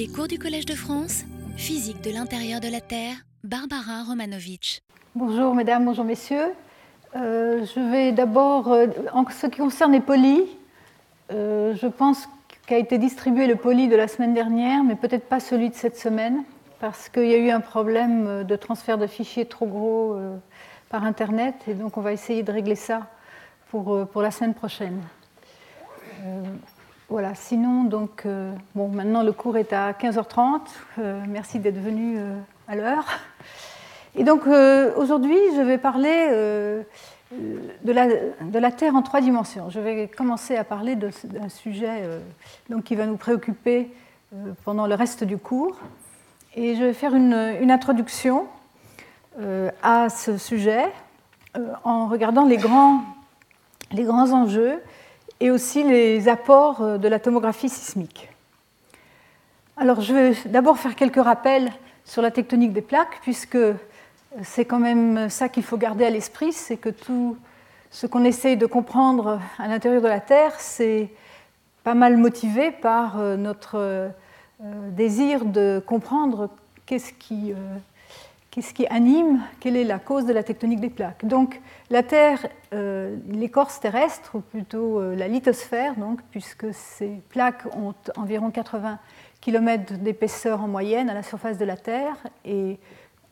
Les cours du Collège de France, physique de l'intérieur de la Terre, Barbara Romanovitch. Bonjour mesdames, bonjour messieurs. Euh, je vais d'abord, euh, en ce qui concerne les polis, euh, je pense qu'a été distribué le poli de la semaine dernière, mais peut-être pas celui de cette semaine, parce qu'il y a eu un problème de transfert de fichiers trop gros par Internet, et donc on va essayer de régler ça pour, pour la semaine prochaine. Voilà, sinon, donc, bon, maintenant le cours est à 15h30. merci d'être venu à l'heure. Et donc aujourd'hui, je vais parler de la, de la, Terre en trois dimensions. Je vais commencer à parler d'un sujet euh, donc, qui va nous préoccuper euh, pendant le reste du cours. Et je vais faire une, une introduction euh, à ce sujet en regardant les grands, les grands enjeux et aussi les apports de la tomographie sismique. Alors je vais d'abord faire quelques rappels sur la tectonique des plaques, puisque c'est quand même ça qu'il faut garder à l'esprit, c'est que tout ce qu'on essaye de comprendre à l'intérieur de la Terre, c'est pas mal motivé par euh, notre euh, désir de comprendre qu'est-ce qui, euh, qui, anime, quelle est la cause de la tectonique des plaques? Donc la Terre, l'écorce terrestre, ou plutôt la lithosphère, donc, puisque ces plaques ont environ 80 km d'épaisseur en moyenne à la surface de la Terre, et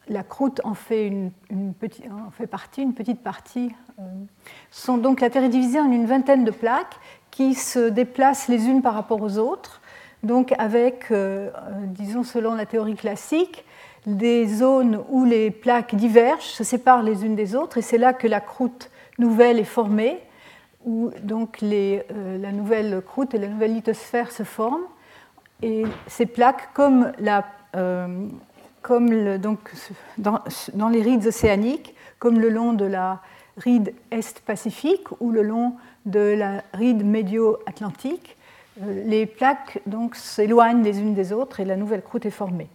la croûte en fait, une, petite, en fait partie, une petite partie. Euh, donc, la Terre est divisée en une vingtaine de plaques qui se déplacent les unes par rapport aux autres, donc avec, euh, euh, disons selon la théorie classique, des zones où les plaques divergent, se séparent les unes des autres, et c'est là que la croûte nouvelle est formée, où donc les, la nouvelle croûte et la nouvelle lithosphère se forment. Et ces plaques, comme donc, dans, les rides océaniques, comme le long de la ride est-pacifique ou le long de la ride médio-atlantique. Euh, les plaques s'éloignent les unes des autres et la nouvelle croûte est formée.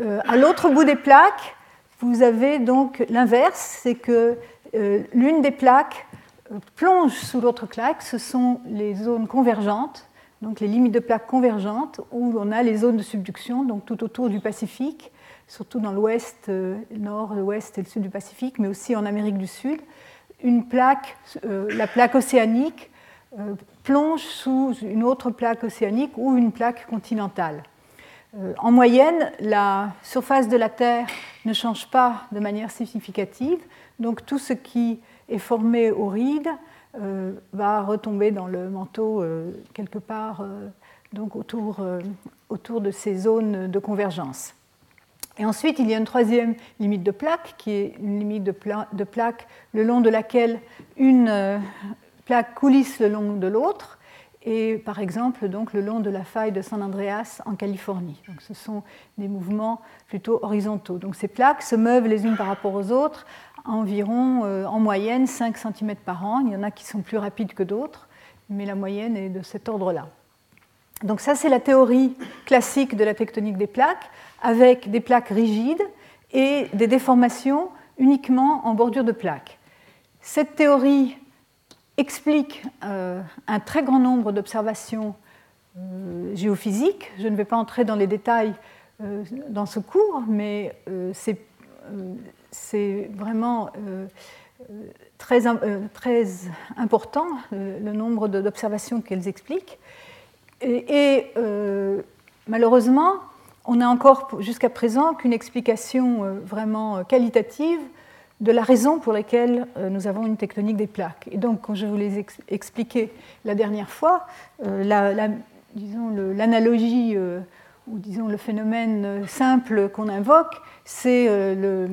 Euh, à l'autre bout des plaques, vous avez donc l'inverse, c'est que euh, l'une des plaques plonge sous l'autre plaque, ce sont les zones convergentes, donc les limites de plaques convergentes, où on a les zones de subduction, donc tout autour du Pacifique, surtout dans l'ouest, euh, nord, l'ouest et le sud du Pacifique, mais aussi en Amérique du Sud. Une plaque, euh, la plaque océanique, euh, plonge sous une autre plaque océanique ou une plaque continentale. En moyenne, la surface de la Terre ne change pas de manière significative, donc tout ce qui est formé au ride euh, va retomber dans le manteau euh, quelque part euh, donc autour, autour de ces zones de convergence. Et ensuite, il y a une troisième limite de plaque, qui est une limite de, de plaque le long de laquelle une plaque coulisse le long de l'autre, et par exemple donc, le long de la faille de San Andreas en Californie. Donc, ce sont des mouvements plutôt horizontaux. Donc, ces plaques se meuvent les unes par rapport aux autres environ euh, en moyenne 5 cm par an. Il y en a qui sont plus rapides que d'autres, mais la moyenne est de cet ordre-là. Donc ça, c'est la théorie classique de la tectonique des plaques, avec des plaques rigides et des déformations uniquement en bordure de plaques. Cette théorie explique euh, un très grand nombre d'observations euh, géophysiques. Je ne vais pas entrer dans les détails dans ce cours, mais c'est vraiment euh, très, euh, important, euh, le nombre d'observations qu'elles expliquent. Et, malheureusement, on n'a encore jusqu'à présent qu'une explication vraiment qualitative de la raison pour laquelle nous avons une tectonique des plaques. Et donc, quand je vous l'ai expliqué la dernière fois, l'analogie ou disons le phénomène simple qu'on invoque, c'est euh,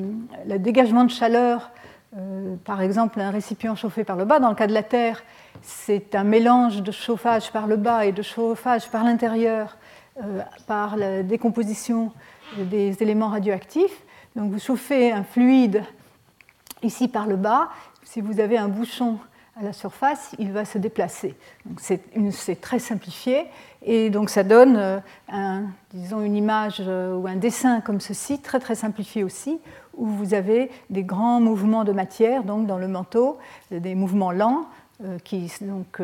le, dégagement de chaleur, euh, par exemple un récipient chauffé par le bas. Dans le cas de la Terre, c'est un mélange de chauffage par le bas et de chauffage par l'intérieur euh, par la décomposition des éléments radioactifs. Donc vous chauffez un fluide ici par le bas. Si vous avez un bouchon à la surface, il va se déplacer. C'est très simplifié et donc ça donne euh, disons une image euh, ou un dessin comme ceci, très très simplifié aussi, où vous avez des grands mouvements de matière donc dans le manteau, des mouvements lents qui donc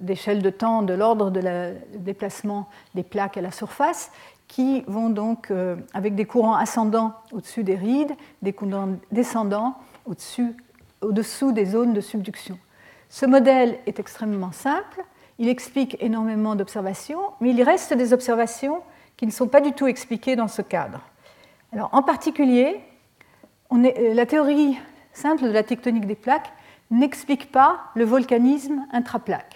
d'échelle de temps de l'ordre de la déplacement des plaques à la surface, qui vont donc avec des courants ascendants au-dessus des rides, des courants descendants au-dessous des zones de subduction. Ce modèle est extrêmement simple, il explique énormément d'observations, mais il reste des observations qui ne sont pas du tout expliquées dans ce cadre. En particulier, euh, la théorie simple de la tectonique des plaques n'explique pas le volcanisme intraplaque.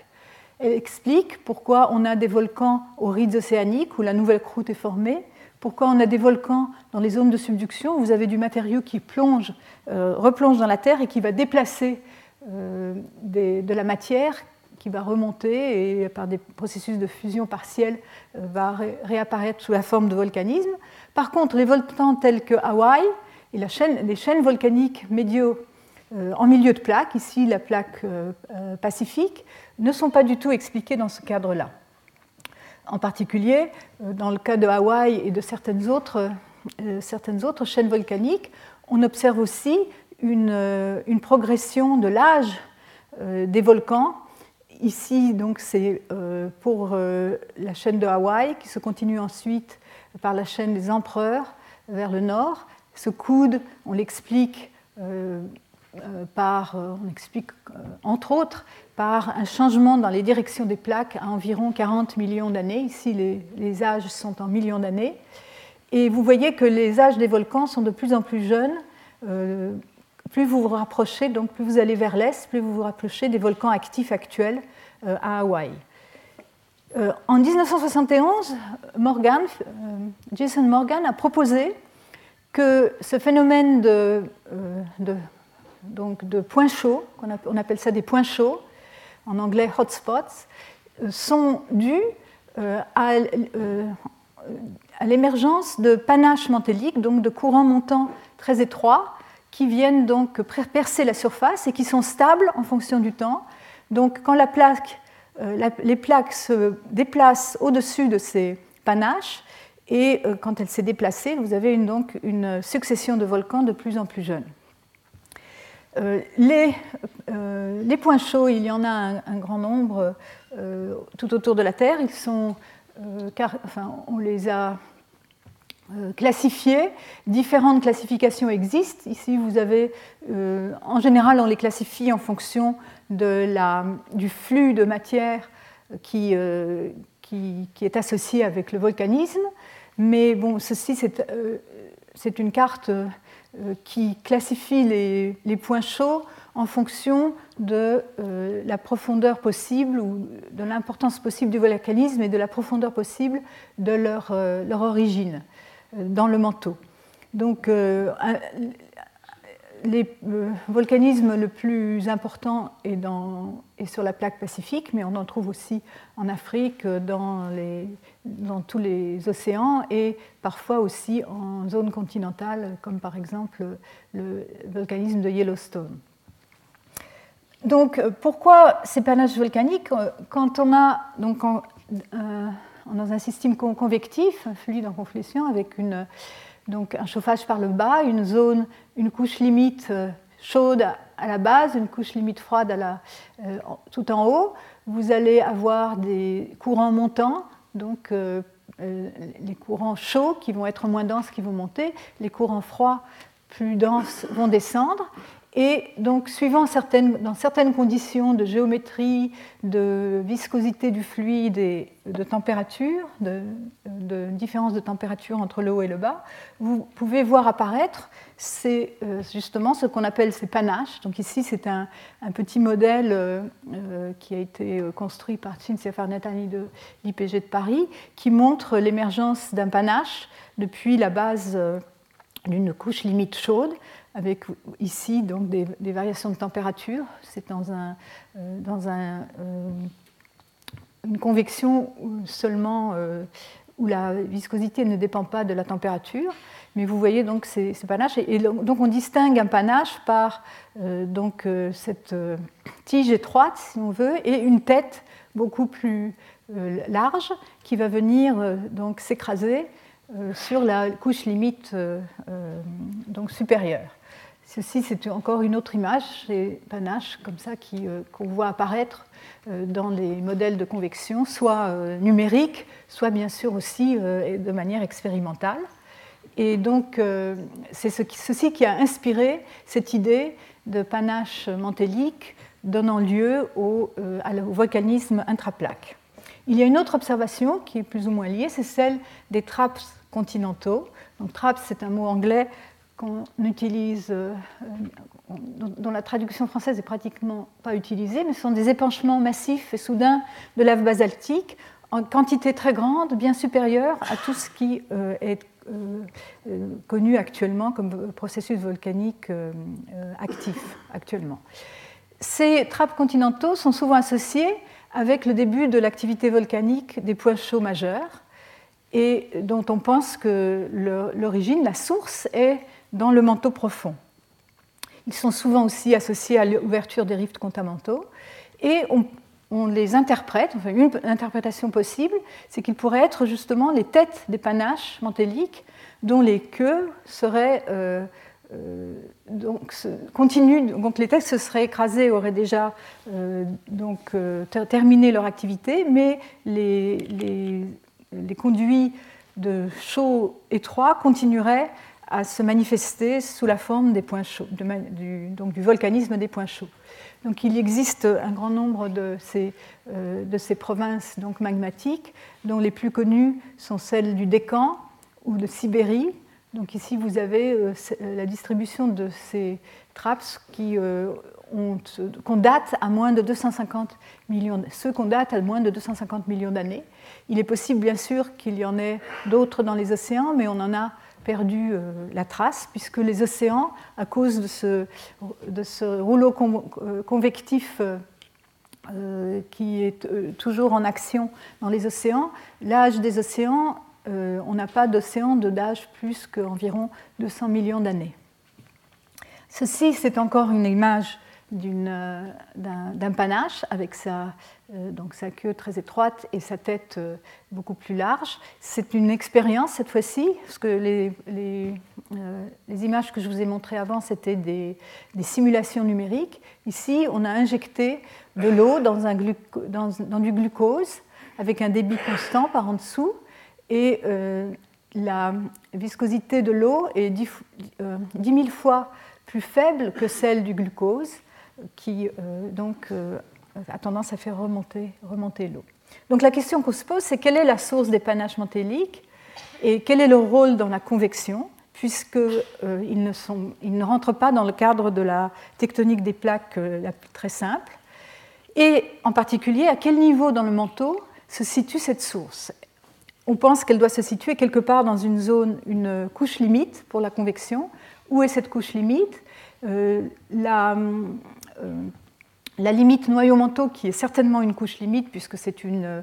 Elle explique pourquoi on a des volcans aux rides océaniques où la nouvelle croûte est formée, pourquoi on a des volcans dans les zones de subduction où vous avez du matériau qui plonge, euh, replonge dans la Terre et qui va déplacer euh, de la matière qui va remonter et par des processus de fusion partielle euh, va réapparaître sous la forme de volcanisme. Par contre, les volcans tels que Hawaï et la chaîne, les chaînes volcaniques euh, en milieu de plaque, ici la plaque pacifique, ne sont pas du tout expliquées dans ce cadre-là. En particulier, dans le cas de Hawaï et de certaines autres, chaînes volcaniques, on observe aussi euh, une, progression de l'âge euh, des volcans. Ici, donc, c'est euh, pour la chaîne de Hawaï, qui se continue ensuite par la chaîne des empereurs vers le nord. Ce coude, on l'explique par, on explique entre autres par un changement dans les directions des plaques à environ 40 millions d'années. Ici, les, âges sont en millions d'années. Et vous voyez que les âges des volcans sont de plus en plus jeunes plus vous vous rapprochez, donc plus vous allez vers l'est, plus vous vous rapprochez des volcans actifs actuels euh, à Hawaï. Euh, en 1971, Morgan, euh, Jason Morgan a proposé que ce phénomène de, donc de points chauds, on appelle ça des points chauds, en anglais hotspots, sont dus à, à l'émergence de panaches mantéliques, donc de courants montants très étroits, qui viennent donc percer la surface et qui sont stables en fonction du temps. Donc quand euh, les plaques se déplacent au-dessus de ces panaches, et euh, quand elle s'est déplacée, vous avez donc une succession de volcans de plus en plus jeunes. Euh, les, les, points chauds, il y en a un, grand nombre tout autour de la Terre. Ils sont, enfin, on les a euh, classifiés. Différentes classifications existent. Ici, vous avez, euh, en général, on les classifie en fonction de la, du flux de matière qui, euh, qui, qui, est associé avec le volcanisme. Mais bon, ceci, c'est une carte qui classifie les, points chauds en fonction de la profondeur possible ou de l'importance possible du volcanisme et de la profondeur possible de leur, leur origine dans le manteau. Euh, le volcanisme le plus important est, dans, est, sur la plaque pacifique, mais on en trouve aussi en Afrique, dans, les, dans, tous les océans et parfois aussi en zone continentale, comme par exemple le volcanisme de Yellowstone. Donc, pourquoi ces panaches volcaniques? Quand on a donc euh, dans un système convectif, un fluide en confluence, avec une, donc un chauffage par le bas, une zone, une couche limite euh, chaude à la base, une couche limite froide euh, tout en haut. Vous allez avoir des courants montants, donc euh, les courants chauds qui vont être moins denses qui vont monter, les courants froids plus denses vont descendre. Et donc, suivant certaines, dans certaines conditions de géométrie, de viscosité du fluide et de température, de, différence de température entre le haut et le bas, vous pouvez voir apparaître c'est justement ce qu'on appelle ces panaches. Donc ici, c'est un, petit modèle euh, euh, qui a été construit par Cinzia Farnetani de l'IPG de Paris, qui montre l'émergence d'un panache depuis la base euh, d'une couche limite chaude avec ici donc des, variations de température. C'est dans, euh, euh, une convection seulement euh, où la viscosité ne dépend pas de la température. Mais vous voyez donc ces, panaches. Et donc on distingue un panache par donc, cette tige étroite, si on veut, et une tête beaucoup plus large qui va venir s'écraser sur la couche limite donc supérieure. Ceci, c'est encore une autre image, c'est panache comme ça qu'on voit apparaître dans les modèles de convection, soit numériques, soit bien sûr aussi de manière expérimentale. Et donc, c'est ceci qui a inspiré cette idée de panache mantélique donnant lieu au, au volcanisme intraplaque. Il y a une autre observation qui est plus ou moins liée, c'est celle des traps continentaux. Donc traps, c'est un mot anglais utilise, euh, dont la traduction française est pratiquement pas utilisée, mais ce sont des épanchements massifs et soudains de lave basaltique en quantité très grande, bien supérieure à tout ce qui euh, est euh, connu actuellement comme processus volcanique actif actuellement. Ces trappes continentaux sont souvent associés avec le début de l'activité volcanique des points chauds majeurs et dont on pense que l'origine, la source, est dans le manteau profond. Ils sont souvent aussi associés à l'ouverture des rifts continentaux et on, les interprète, enfin une interprétation possible, c'est qu'ils pourraient être justement les têtes des panaches mantéliques dont les queues seraient euh, euh, donc, continue, donc les textes se seraient écrasés, auraient déjà euh, donc, terminé leur activité, mais les, les, conduits de chaud étroits continueraient à se manifester sous la forme des points chauds, du, donc du volcanisme des points chauds. Donc il existe un grand nombre de ces, de ces provinces donc, magmatiques, dont les plus connues sont celles du Décan ou de Sibérie, donc ici, vous avez euh, euh, la distribution de ces traps qui euh, qu'on date à moins de 250 millions, ceux qu'on date à moins de 250 millions d'années. Il est possible, bien sûr, qu'il y en ait d'autres dans les océans, mais on en a perdu la trace, puisque les océans, à cause de ce, rouleau convectif qui est toujours en action dans les océans, l'âge des océans euh, on n'a pas d'océan d'âge plus qu'environ 200 millions d'années. Ceci, c'est encore une image euh, d'un panache avec sa, euh, donc sa queue très étroite et sa tête beaucoup plus large. C'est une expérience cette fois-ci, parce que les, les, images que je vous ai montrées avant, c'était des, simulations numériques. Ici, on a injecté de l'eau dans, dans, dans, du glucose avec un débit constant par en dessous et euh, la viscosité de l'eau est 10, 000 euh, fois plus faible que celle du glucose, qui euh, donc a tendance à faire remonter, remonter l'eau. Donc la question qu'on se pose, c'est quelle est la source des panaches mantéliques et quel est leur rôle dans la convection, puisqu'ils ne, ils ne rentrent pas dans le cadre de la tectonique des plaques la très simple, et en particulier à quel niveau dans le manteau se situe cette source? On pense qu'elle doit se situer quelque part dans une zone, une couche limite pour la convection. Où est cette couche limite? Euh, euh, la, limite noyau-manteau, qui est certainement une couche limite, puisque c'est une,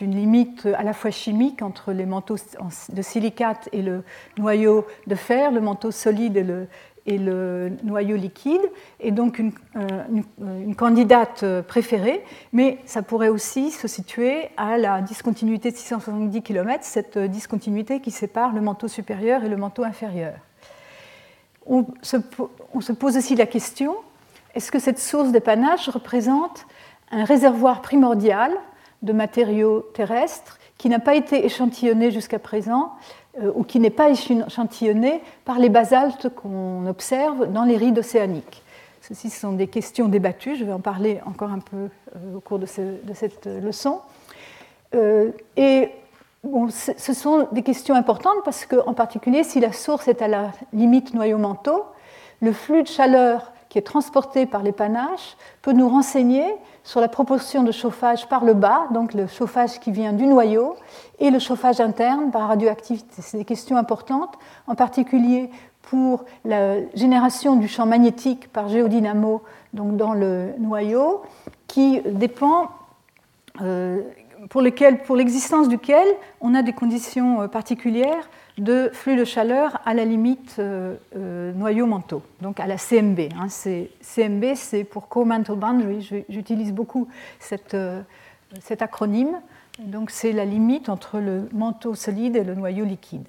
limite à la fois chimique entre les manteaux de silicate et le noyau de fer, le manteau solide et le, noyau liquide, et donc une, euh, une, candidate préférée, mais ça pourrait aussi se situer à la discontinuité de 670 km, cette discontinuité qui sépare le manteau supérieur et le manteau inférieur. On se pose aussi la question, est-ce que cette source d'épanage représente un réservoir primordial de matériaux terrestres qui n'a pas été échantillonné jusqu'à présent euh, ou qui n'est pas échantillonné par les basaltes qu'on observe dans les rides océaniques? Ceci sont des questions débattues, je vais en parler encore un peu euh, au cours de, cette leçon. Euh, et bon, ce sont des questions importantes parce qu'en particulier, si la source est à la limite noyau-manteau, le flux de chaleur qui est transporté par les panaches peut nous renseigner sur la proportion de chauffage par le bas, donc le chauffage qui vient du noyau, et le chauffage interne par radioactivité. C'est des questions importantes, en particulier pour la génération du champ magnétique par géodynamo donc dans le noyau, qui dépend, euh, pour l'existence duquel on a des conditions euh, particulières de flux de chaleur à la limite euh, euh, noyau-manteau, donc à la CMB. Hein. CMB, c'est pour Co-Mantle Boundary. J'utilise beaucoup euh, cet acronyme. Donc c'est la limite entre le manteau solide et le noyau liquide.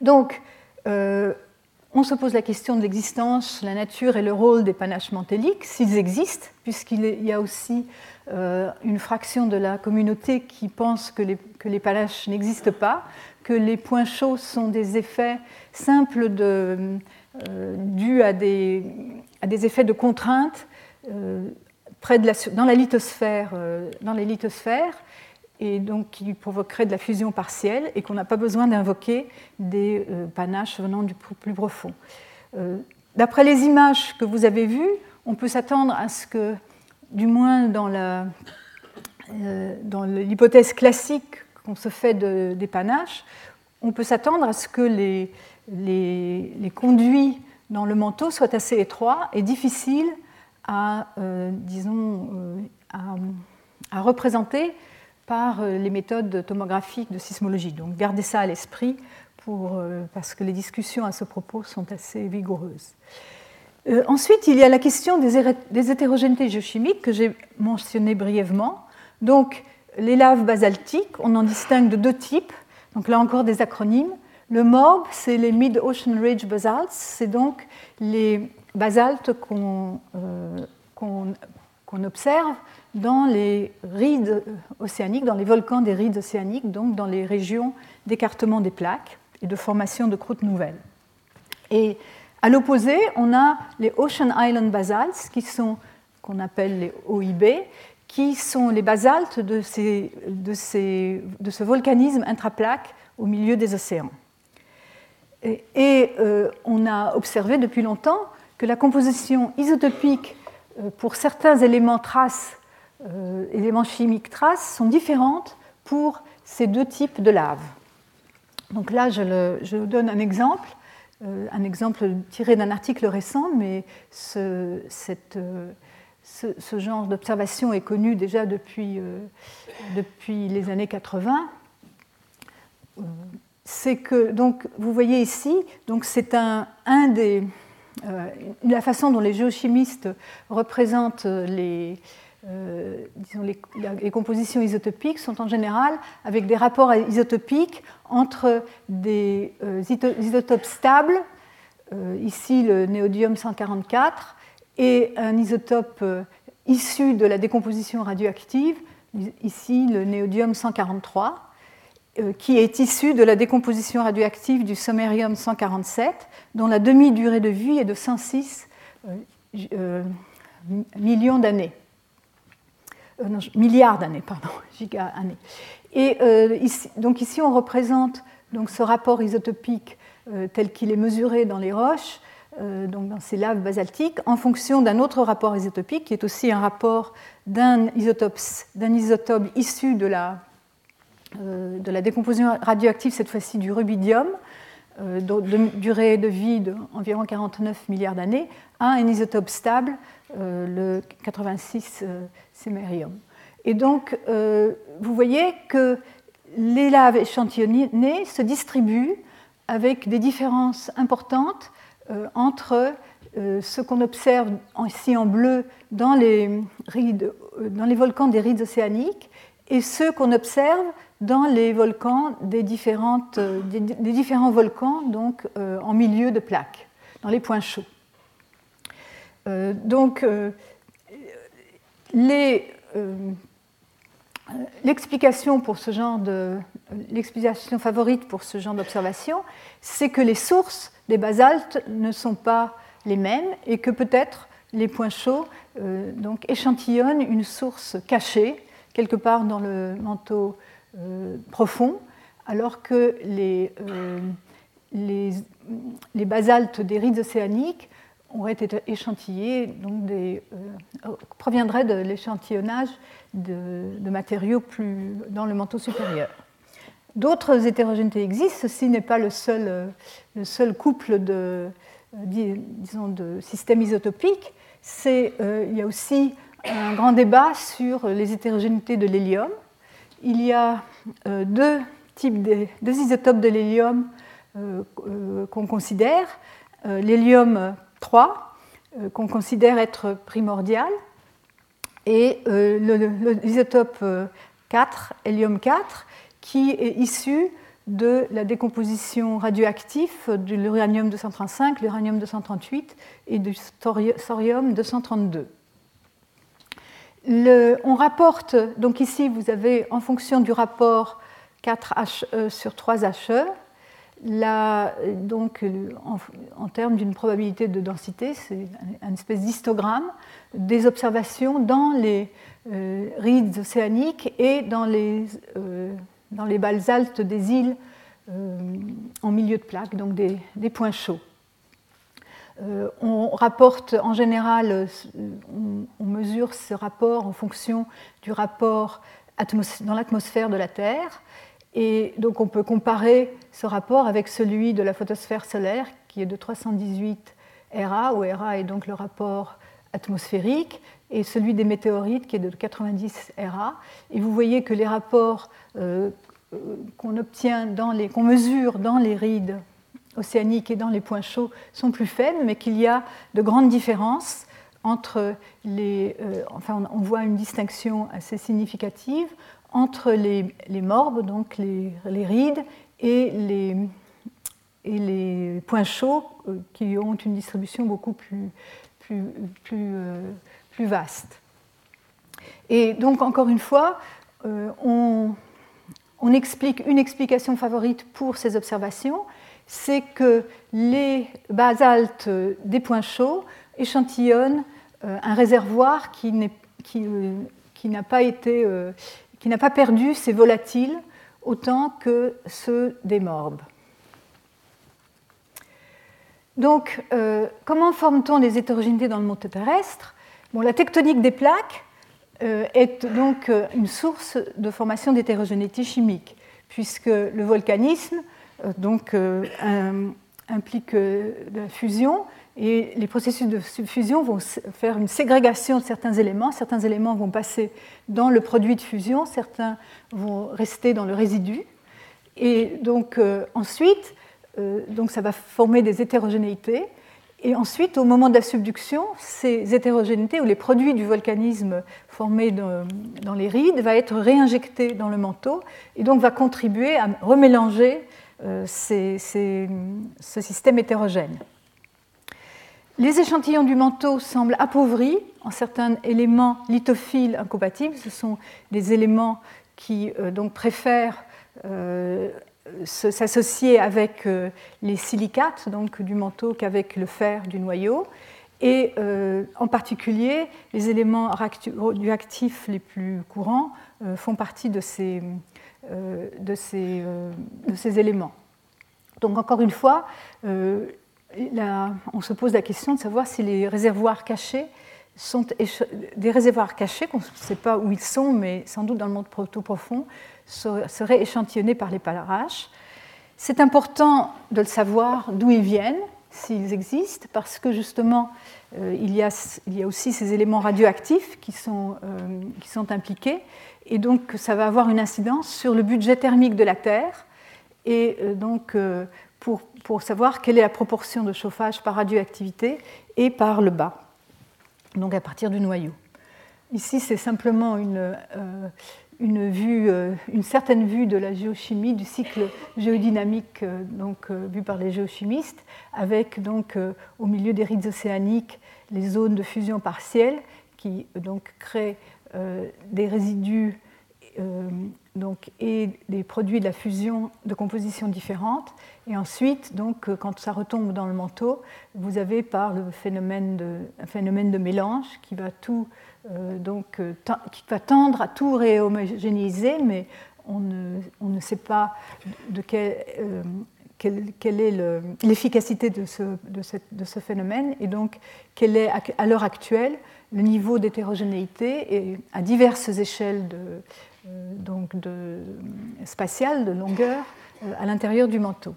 Donc, on se pose la question de l'existence, la nature et le rôle des panaches mantéliques, s'ils existent, puisqu'il y a aussi une fraction de la communauté qui pense que les panaches n'existent pas, que les points chauds sont des effets simples euh, dus à des, effets de contrainte euh, près de dans, la lithosphère, dans les lithosphères, et donc qui provoquerait de la fusion partielle et qu'on n'a pas besoin d'invoquer des panaches venant du plus profond. D'après les images que vous avez vues, on peut s'attendre à ce que du moins dans l'hypothèse classique qu'on se fait des panaches, on peut s'attendre à ce que les, conduits dans le manteau soient assez étroits et difficiles à, euh, euh, représenter par euh, les méthodes tomographiques de sismologie. Donc gardez ça à l'esprit parce que les discussions à ce propos sont assez vigoureuses. Ensuite, il y a la question des, hétérogénéités géochimiques que j'ai mentionné brièvement. Donc, les laves basaltiques, on en distingue de deux types. Donc là encore des acronymes. Le MOB, c'est les Mid-Ocean Ridge Basalts, c'est donc les basaltes qu'on euh, observe dans les rides océaniques, dans les volcans des rides océaniques, donc dans les régions d'écartement des plaques et de formation de croûtes nouvelles. Et à l'opposé, on a les Ocean Island Basalts, qui sont, qu'on appelle les OIB, qui sont les basaltes de, ces, de, ces, de ce volcanisme intraplaque au milieu des océans. Et, euh, on a observé depuis longtemps que la composition isotopique euh, pour certains éléments traces, euh, éléments chimiques traces, sont différentes pour ces deux types de lave. Donc là, je, le, je donne un exemple. Un exemple tiré d'un article récent, mais ce, euh, genre d'observation est connu déjà depuis, euh, depuis les années 80. C'est que, donc, vous voyez ici, donc c'est un, un des, la façon dont les géochimistes représentent les, disons les, les, compositions isotopiques sont en général avec des rapports isotopiques entre des euh, isotopes stables, euh, ici le néodyme 144, et un isotope euh, issu de la décomposition radioactive, ici le néodyme 143, qui est issu de la décomposition radioactive du samarium 147, dont la demi-durée de vie est de 106 millions d'années. milliards d'années, pardon, giga-années. Et euh, ici, donc ici, on représente donc, ce rapport isotopique euh, tel qu'il est mesuré dans les roches, euh, donc dans ces laves basaltiques, en fonction d'un autre rapport isotopique, qui est aussi un rapport d'un isotope, isotope, issu de la, de la décomposition radioactive, cette fois-ci du rubidium, de durée de vie d'environ 49 milliards d'années, à un isotope stable, le 86 sémérium. Et donc, euh, vous voyez que les laves échantillonnées se distribuent avec des différences importantes euh, entre euh, ce qu'on observe ici en bleu dans les, rides, dans les volcans des rides océaniques et ceux qu'on observe dans les volcans des, différentes, des, différents volcans donc, en milieu de plaques, dans les points chauds. donc, L'explication pour ce genre de l'explication favorite pour ce genre d'observation, c'est que les sources des basaltes ne sont pas les mêmes et que peut-être les points chauds euh, donc échantillonnent une source cachée quelque part dans le manteau euh, profond, alors que les, euh, les, les, basaltes des rides océaniques auraient été échantillés, donc proviendraient de l'échantillonnage de, matériaux plus dans le manteau supérieur. D'autres hétérogénéités existent, ceci n'est pas le seul, seul couple de, disons, de systèmes isotopiques. Euh, il y a aussi un grand débat sur les hétérogénéités de l'hélium. Il y a euh, deux types de, isotopes de l'hélium euh, qu'on considère. L'hélium 3, qu'on considère être primordial, et euh, l'isotope 4, euh, hélium 4, qui est issu de la décomposition radioactive de l'uranium 235, l'uranium 238 et du thorium 232. on rapporte, donc ici vous avez en fonction du rapport 4HE sur 3HE, donc, en, termes d'une probabilité de densité, c'est une espèce d'histogramme des observations dans les euh, rides océaniques et dans les, euh, dans les basaltes des îles euh, en milieu de plaque, donc des, points chauds. on rapporte en général, on, mesure ce rapport en fonction du rapport dans l'atmosphère de la Terre. Et donc on peut comparer ce rapport avec celui de la photosphère solaire qui est de 318 Ra, où Ra est donc le rapport atmosphérique, et celui des météorites qui est de 90 Ra. Et vous voyez que les rapports euh, qu'on obtient, qu'on mesure dans les rides océaniques et dans les points chauds sont plus faibles, mais qu'il y a de grandes différences entre les. Euh, enfin, on voit une distinction assez significative entre les, morbes, donc les, rides, et les, et les, points chauds euh, qui ont une distribution beaucoup plus, plus vaste. Et donc, encore une fois, on, on explique une explication favorite pour ces observations, c'est que les basaltes des points chauds échantillonnent euh, un réservoir qui, euh, n'a pas, euh, pas perdu ses volatiles autant que ceux des morbes. Donc, comment forme-t-on les hétérogénéités dans le monde terrestre? La tectonique des plaques euh, est donc euh, une source de formation d'hétérogénéité chimique, puisque le volcanisme euh, donc, implique la fusion et les processus de fusion vont faire une ségrégation de certains éléments. Certains éléments vont passer dans le produit de fusion, certains vont rester dans le résidu. Et donc ensuite, donc ça va former des hétérogénéités. Et ensuite, au moment de la subduction, ces hétérogénéités ou les produits du volcanisme formés dans les rides va être réinjecté dans le manteau et donc va contribuer à remélanger euh, ce système hétérogène. Les échantillons du manteau semblent appauvris en certains éléments lithophiles incompatibles. Ce sont des éléments qui euh, donc préfèrent euh, s'associer avec euh, les silicates donc, du manteau qu'avec le fer du noyau. Et euh, en particulier, les éléments radioactifs les plus courants euh, font partie de ces, de, ces, de ces, éléments. Donc encore une fois, on se pose la question de savoir si les réservoirs cachés sont des réservoirs cachés, qu'on ne sait pas où ils sont, mais sans doute dans le monde proto-profond, seraient échantillonnés par les parages. C'est important de le savoir d'où ils viennent, s'ils existent, parce que justement, euh, il, y a, aussi ces éléments radioactifs qui sont, euh, qui sont, impliqués, et donc ça va avoir une incidence sur le budget thermique de la Terre, et euh, donc pour, savoir quelle est la proportion de chauffage par radioactivité et par le bas, donc à partir du noyau. Ici, c'est simplement une, une, vue, euh, certaine vue de la géochimie, du cycle géodynamique euh, donc, euh, vu par les géochimistes, avec donc, au milieu des rides océaniques les zones de fusion partielle qui donc, créent des résidus donc, et des produits de la fusion de compositions différentes. Et ensuite, donc, quand ça retombe dans le manteau, vous avez par le phénomène de, un phénomène de mélange qui va tout donc, euh, qui va tendre à tout réhomogénéiser, mais on ne, on ne, sait pas de quel, euh, quelle, est l'efficacité de ce, de, de ce, phénomène et donc quel est à l'heure actuelle le niveau d'hétérogénéité à diverses échelles de, donc de, spatiales, de longueur, à l'intérieur du manteau.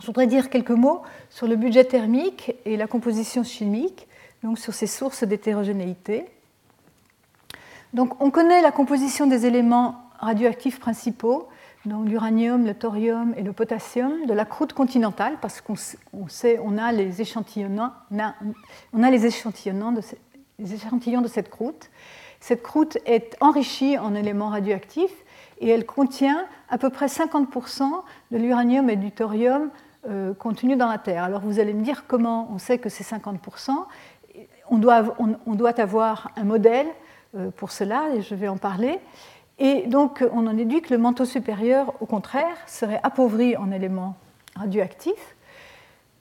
Je voudrais dire quelques mots sur le budget thermique et la composition chimique, donc sur ces sources d'hétérogénéité. Donc on connaît la composition des éléments radioactifs principaux, donc l'uranium, le thorium et le potassium, de la croûte continentale, parce qu'on sait, on a les échantillons de, les échantillons de cette croûte. Cette croûte est enrichie en éléments radioactifs et elle contient à peu près 50% de l'uranium et du thorium contenus dans la Terre. Alors vous allez me dire comment on sait que c'est 50% on doit, on doit, avoir un modèle pour cela, et je vais en parler. Et donc, on en déduit que le manteau supérieur, au contraire, serait appauvri en éléments radioactifs.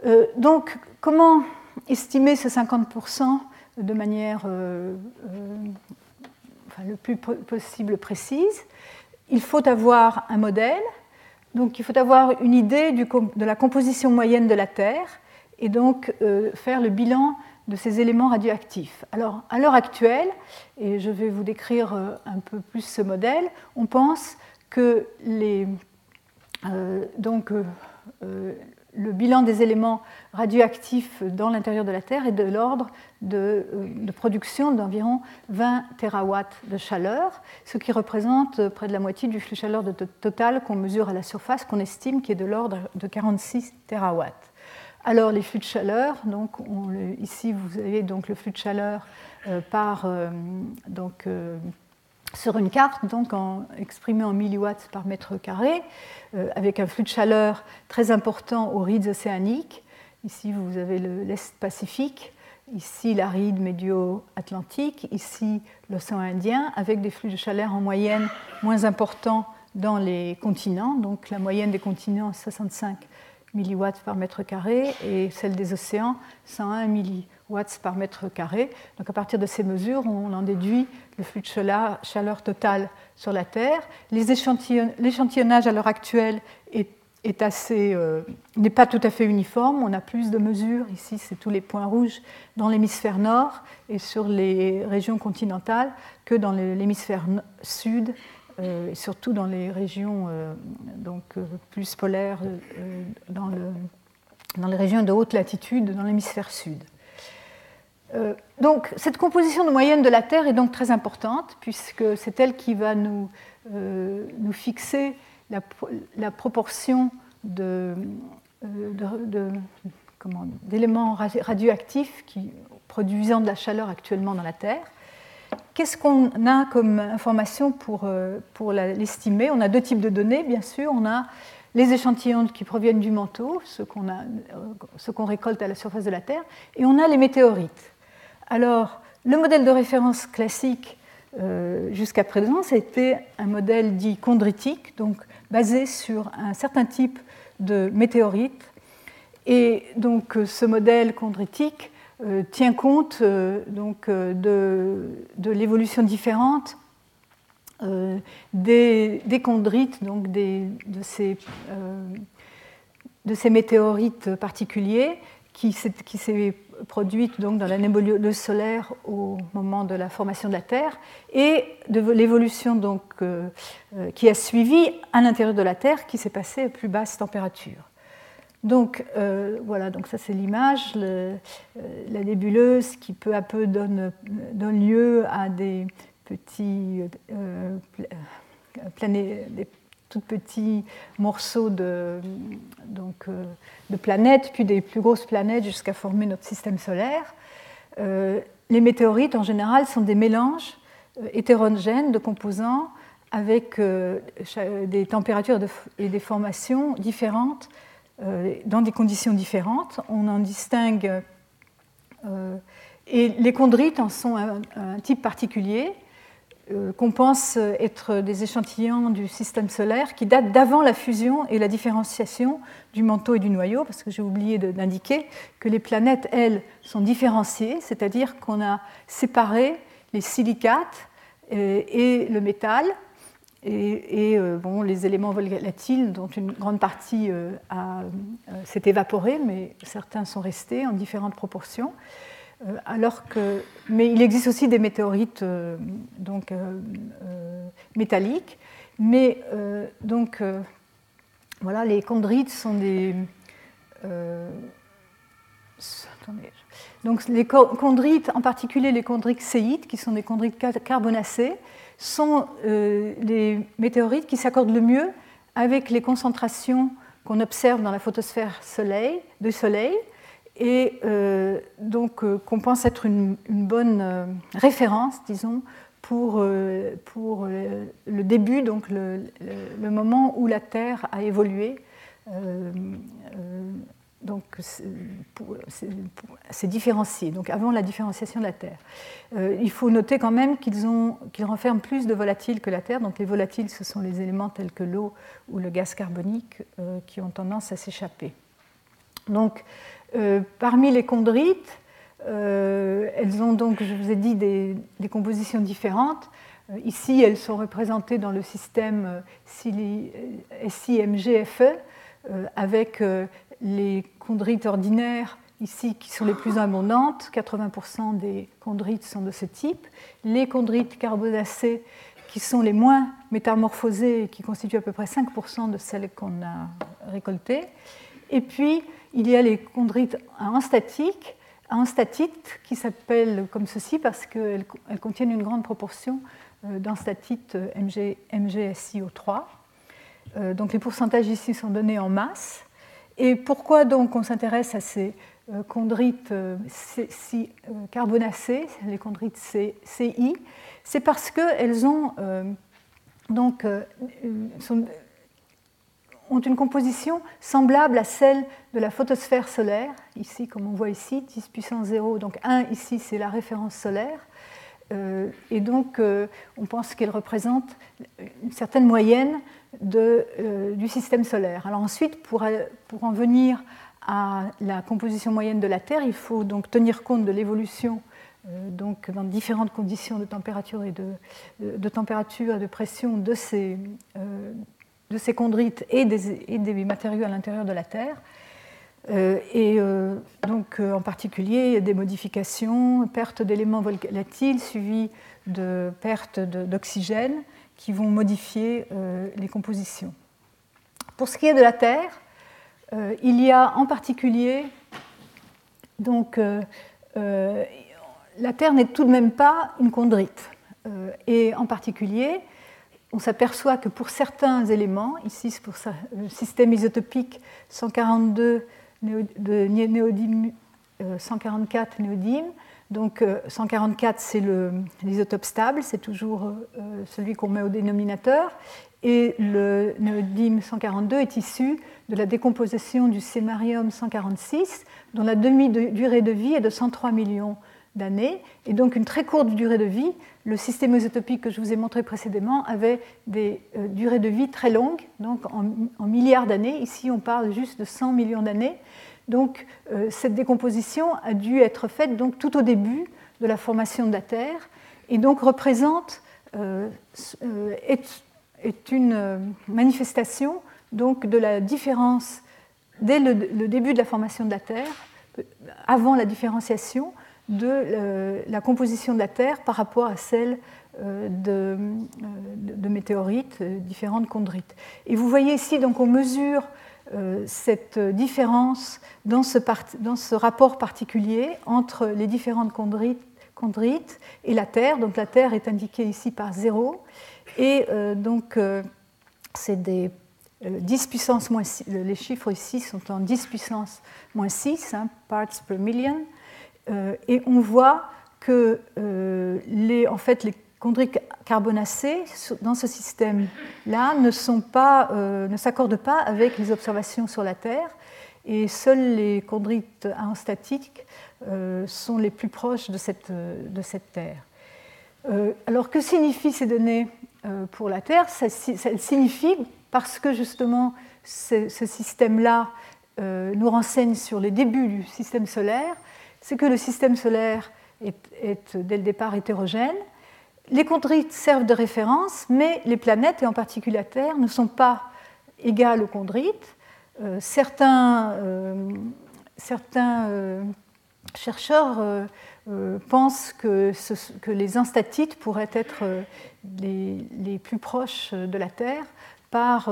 Euh, donc, comment estimer ce 50% de manière euh, euh, le plus possible précise? Il faut avoir un modèle, donc il faut avoir une idée de la composition moyenne de la Terre et donc faire le bilan de ces éléments radioactifs. Alors, à l'heure actuelle, et je vais vous décrire euh, un peu plus ce modèle, on pense que euh, euh, le bilan des éléments radioactifs dans l'intérieur de la Terre est de l'ordre de, de, production d'environ 20 terawatts de chaleur, ce qui représente près de la moitié du flux chaleur total qu'on mesure à la surface, qu'on estime qui est de l'ordre de 46 terawatts. Alors les flux de chaleur, donc ici vous avez donc le flux de chaleur euh, par, euh, donc, euh, sur une carte, donc en, exprimé en milliwatts par mètre carré, avec un flux de chaleur très important aux rides océaniques. Ici vous avez l'Est Pacifique, ici la ride médio-atlantique, ici l'océan Indien, avec des flux de chaleur en moyenne moins importants dans les continents. Donc la moyenne des continents 65 milliwatts par mètre carré et celle des océans 101 milliwatts par mètre carré. Donc à partir de ces mesures, on en déduit le flux de chaleur, total sur la Terre. L'échantillonnage à l'heure actuelle est, euh, n'est pas tout à fait uniforme. On a plus de mesures. Ici, c'est tous les points rouges dans l'hémisphère nord et sur les régions continentales que dans l'hémisphère sud euh, surtout dans les régions euh, donc, euh, plus polaires, dans, le, dans, les régions de haute latitude, dans l'hémisphère sud. donc cette composition de moyenne de la Terre est donc très importante, puisque c'est elle qui va nous, fixer la, proportion d'éléments radioactifs qui, produisant de la chaleur actuellement dans la Terre. Qu'est-ce qu'on a comme information pour, euh, pour l'estimer? On a deux types de données, bien sûr. On a les échantillons qui proviennent du manteau, ceux qu'on euh, récolte à la surface de la Terre, et on a les météorites. Alors, le modèle de référence classique euh, jusqu'à présent, c'était un modèle dit chondritique, donc basé sur un certain type de météorites. Et donc, ce modèle chondritique euh, tient compte euh, donc, euh, de, l'évolution différente des, chondrites, donc de, ces, météorites particuliers qui s'est produite donc dans la nébuleuse solaire au moment de la formation de la Terre et de l'évolution qui a suivi à l'intérieur de la Terre qui s'est passée à plus basse température. Donc euh, voilà, donc ça c'est l'image, euh, la nébuleuse qui peu à peu donne, lieu à des petits, euh, tout petits morceaux de, donc, de planètes, puis des plus grosses planètes jusqu'à former notre système solaire. les météorites en général sont des mélanges hétérogènes de composants avec des températures et des formations différentes dans des conditions différentes. On en distingue. Euh, et les chondrites en sont un, type particulier euh, qu'on pense être des échantillons du système solaire qui datent d'avant la fusion et la différenciation du manteau et du noyau, parce que j'ai oublié d'indiquer que les planètes, elles, sont différenciées, c'est-à-dire qu'on a séparé les silicates et le métal et, euh, bon, les éléments volatiles, dont une grande partie euh, euh, s'est évaporée, mais certains sont restés en différentes proportions. alors que, mais il existe aussi des météorites donc, métalliques. Mais donc, voilà, les chondrites sont des. donc, les chondrites, en particulier les chondrites séites, qui sont des chondrites carbonacées, sont euh, les météorites qui s'accordent le mieux avec les concentrations qu'on observe dans la photosphère de Soleil. Et euh, donc euh, qu'on pense être une, bonne référence, disons, pour, le début, donc le, moment où la Terre a évolué donc c'est différencié, donc avant la différenciation de la Terre. Euh, il faut noter quand même qu'ils qu'ils renferment plus de volatiles que la Terre. Donc les volatiles, ce sont les éléments tels que l'eau ou le gaz carbonique euh, qui ont tendance à s'échapper. Donc euh, parmi les chondrites, elles ont donc, je vous ai dit, des, des compositions différentes. Ici, elles sont représentées dans le système SIMGFE avec les chondrites ordinaires, ici, qui sont les plus abondantes, 80% des chondrites sont de ce type. Les chondrites carbonacées, qui sont les moins métamorphosées et qui constituent à peu près 5% de celles qu'on a récoltées. Et puis, il y a les chondrites en statique, en statite, qui s'appellent comme ceci parce qu'elles contiennent une grande proportion euh, d'enstatite euh, MG, MgSiO3. Euh, donc les pourcentages ici sont donnés en masse. Et pourquoi donc on s'intéresse à ces euh, chondrites euh, si euh, carbonacées, les chondrites CI C'est parce qu'elles ont, donc, ont une composition semblable à celle de la photosphère solaire, ici comme on voit ici, 10 puissance 0, donc 1 ici c'est la référence solaire, et donc on pense qu'elle représente une certaine moyenne euh, du système solaire. Alors ensuite, pour, en venir à la composition moyenne de la Terre, il faut donc tenir compte de l'évolution euh, donc dans différentes conditions de température et de, température de pression de ces, euh, de ces chondrites et des, matériaux à l'intérieur de la Terre. Et donc en particulier des modifications, perte d'éléments volatiles suivies de perte d'oxygène qui vont modifier euh, les compositions. Pour ce qui est de la Terre, euh, il y a en particulier, donc, euh, la Terre n'est tout de même pas une chondrite. et en particulier, on s'aperçoit que pour certains éléments, ici pour le système isotopique 142 de néodyme, 144 néodyme, donc 144, euh, c'est l'isotope stable, c'est toujours euh, celui qu'on met au dénominateur. Et le néodyme 142 est issu de la décomposition du sémarium 146, dont la demi-durée de vie est de 103 millions d'années. Et donc une très courte durée de vie. Le système isotopique que je vous ai montré précédemment avait des euh, durées de vie très longues, donc en, milliards d'années. Ici, on parle juste de 100 millions d'années. Donc euh, cette décomposition a dû être faite donc, tout au début de la formation de la Terre et donc représente, euh, est, une manifestation donc, de la différence dès le, début de la formation de la Terre, avant la différenciation de la composition de la Terre par rapport à celle de, de, météorites, différentes chondrites. Et vous voyez ici, donc on mesure euh, cette différence dans ce, dans ce, rapport particulier entre les différentes chondrites, chondrites, et la Terre. Donc la Terre est indiquée ici par 0. Et euh, donc euh, c'est des 10 puissance moins 6, les chiffres ici sont en 10 puissance moins 6, hein, parts per million. Et on voit que les, en fait, les carbonacées dans ce système-là ne, euh, ne s'accordent pas avec les observations sur la Terre et seuls les chondrites euh, sont les plus proches de cette, de cette Terre. Euh, alors que signifient ces données pour la Terre? Ça, signifie, parce que justement ce, système-là nous renseigne sur les débuts du système solaire, c'est que le système solaire est dès le départ hétérogène, les chondrites servent de référence, mais les planètes, et en particulier la Terre, ne sont pas égales aux chondrites. Euh, certains, euh, euh, chercheurs pensent que, les instatites pourraient être les, plus proches de la Terre par,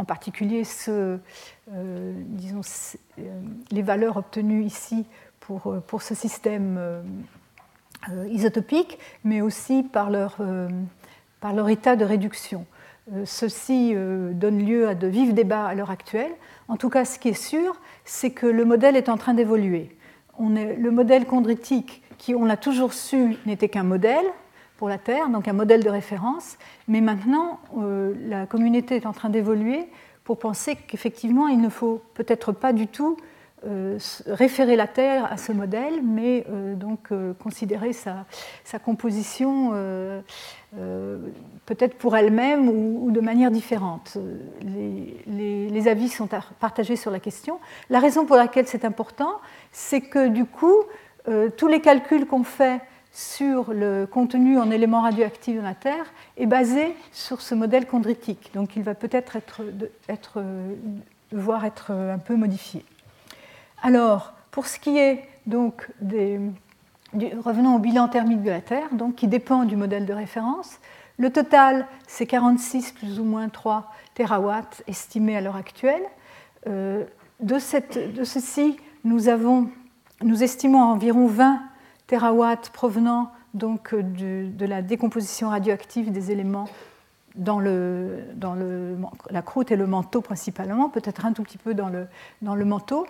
en particulier, ce, disons, les valeurs obtenues ici pour, pour ce système euh, isotopiques, mais aussi par leur, euh, par leur état de réduction. Euh, ceci donne lieu à de vifs débats à l'heure actuelle. En tout cas, ce qui est sûr, c'est que le modèle est en train d'évoluer. le modèle chondritique qui, on l'a toujours su, n'était qu'un modèle pour la Terre, donc un modèle de référence, mais maintenant la communauté est en train d'évoluer pour penser qu'effectivement il ne faut peut-être pas du tout euh, référer la Terre à ce modèle, mais euh, donc euh, considérer sa, composition peut-être pour elle-même ou, de manière différente. Les, avis sont partagés sur la question. La raison pour laquelle c'est important, c'est que du coup, tous les calculs qu'on fait sur le contenu en éléments radioactifs de la Terre est basé sur ce modèle chondritique. Donc il va peut-être être, être, devoir être un peu modifié. Alors, pour ce qui est donc des, revenons au bilan thermique de la Terre, donc, qui dépend du modèle de référence. Le total, c'est 46 plus ou moins 3 terawatts estimés à l'heure actuelle. Euh, de, ceci, nous, avons, nous estimons environ 20 terawatts provenant donc de la décomposition radioactive des éléments dans, le, dans le, la croûte et le manteau principalement, peut-être un tout petit peu dans le, dans le manteau.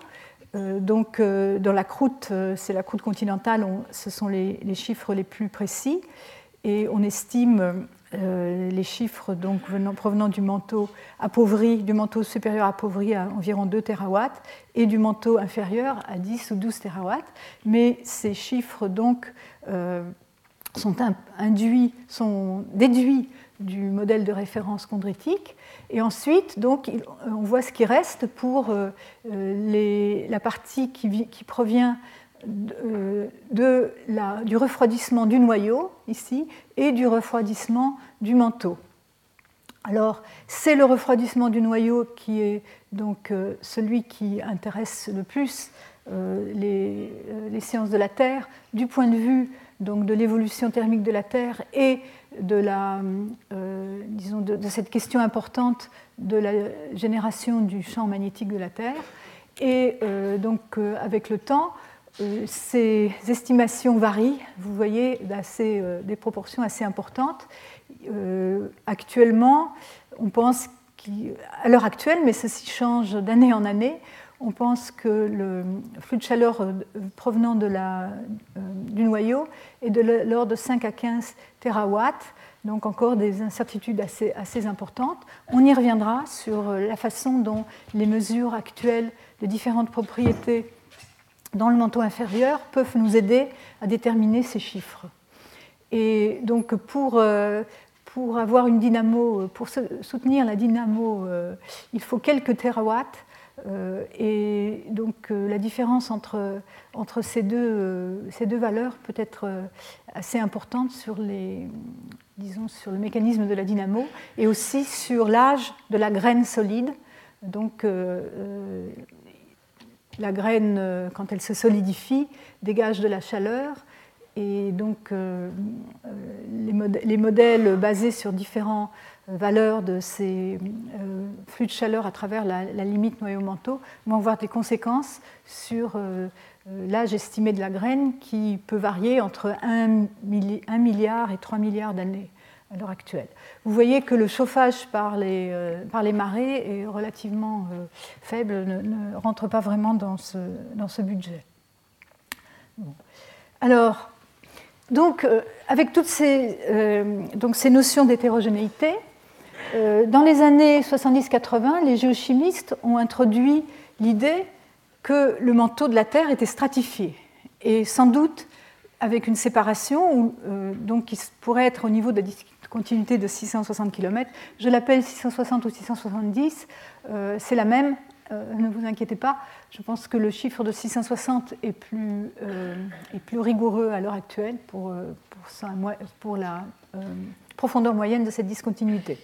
Euh, donc, euh, dans la croûte, euh, c'est la croûte continentale, ce sont les, chiffres les plus précis. Et on estime les chiffres donc, provenant du manteau appauvri, du manteau supérieur appauvri à environ 2 terawatts et du manteau inférieur à 10 ou 12 terawatts. Mais ces chiffres donc, sont, induits, sont déduits du modèle de référence chondritique. Et ensuite, donc, on voit ce qui reste pour euh, la partie qui provient la, du refroidissement du noyau, ici, et du refroidissement du manteau. Alors, c'est le refroidissement du noyau qui est donc euh, celui qui intéresse le plus euh, les, sciences de la Terre du point de vue donc, de l'évolution thermique de la Terre et de, la, euh, disons de, cette question importante de la génération du champ magnétique de la Terre. Et euh, donc, euh, avec le temps, ces estimations varient, vous voyez, des proportions assez importantes. actuellement, on pense qu'à l'heure actuelle, mais ceci change d'année en année, on pense que le flux de chaleur provenant de la, du noyau est de l'ordre de 5 à 15 terawatts, donc encore des incertitudes assez, assez, importantes. On y reviendra sur la façon dont les mesures actuelles de différentes propriétés dans le manteau inférieur peuvent nous aider à déterminer ces chiffres. Et donc pour, euh, pour avoir une dynamo, pour soutenir la dynamo, euh, il faut quelques terawatts. Euh, et donc la différence entre, entre ces, deux, ces deux valeurs peut être assez importante sur, les, disons, sur le mécanisme de la dynamo et aussi sur l'âge de la graine solide. Donc, euh, euh, la graine, euh, quand elle se solidifie, dégage de la chaleur. Et donc, les, modèles basés sur différentes valeurs de ces flux de chaleur à travers la, limite noyau-manteau vont avoir des conséquences sur euh, l'âge estimé de la graine qui peut varier entre 1, milliard et 3 milliards d'années à l'heure actuelle. Vous voyez que le chauffage par les, euh, par les marées est relativement euh, faible, ne, rentre pas vraiment dans ce, dans ce budget. Alors, donc, avec toutes ces, donc ces notions d'hétérogénéité, dans les années 70-80, les géochimistes ont introduit l'idée que le manteau de la Terre était stratifié, et sans doute avec une séparation euh, donc qui pourrait être au niveau de la continuité de 660 km. Je l'appelle 660 ou 670, euh, c'est la même, euh, ne vous inquiétez pas. Je pense que le chiffre de 660 est plus, est plus rigoureux à l'heure actuelle pour, pour, pour la profondeur moyenne de cette discontinuité.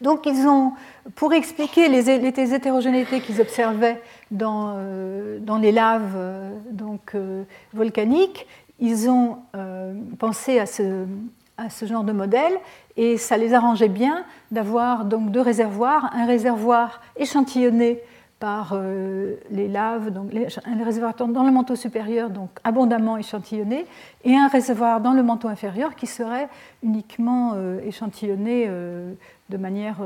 Donc ils ont, pour expliquer les, hétérogénéités qu'ils observaient dans, euh, dans, les laves euh, donc, euh, volcaniques, ils ont pensé à ce, à ce, genre de modèle et ça les arrangeait bien d'avoir donc deux réservoirs, un réservoir échantillonné par euh, les laves, donc un réservoir dans le manteau supérieur, donc abondamment échantillonné, et un réservoir dans le manteau inférieur qui serait uniquement euh, échantillonné euh, de manière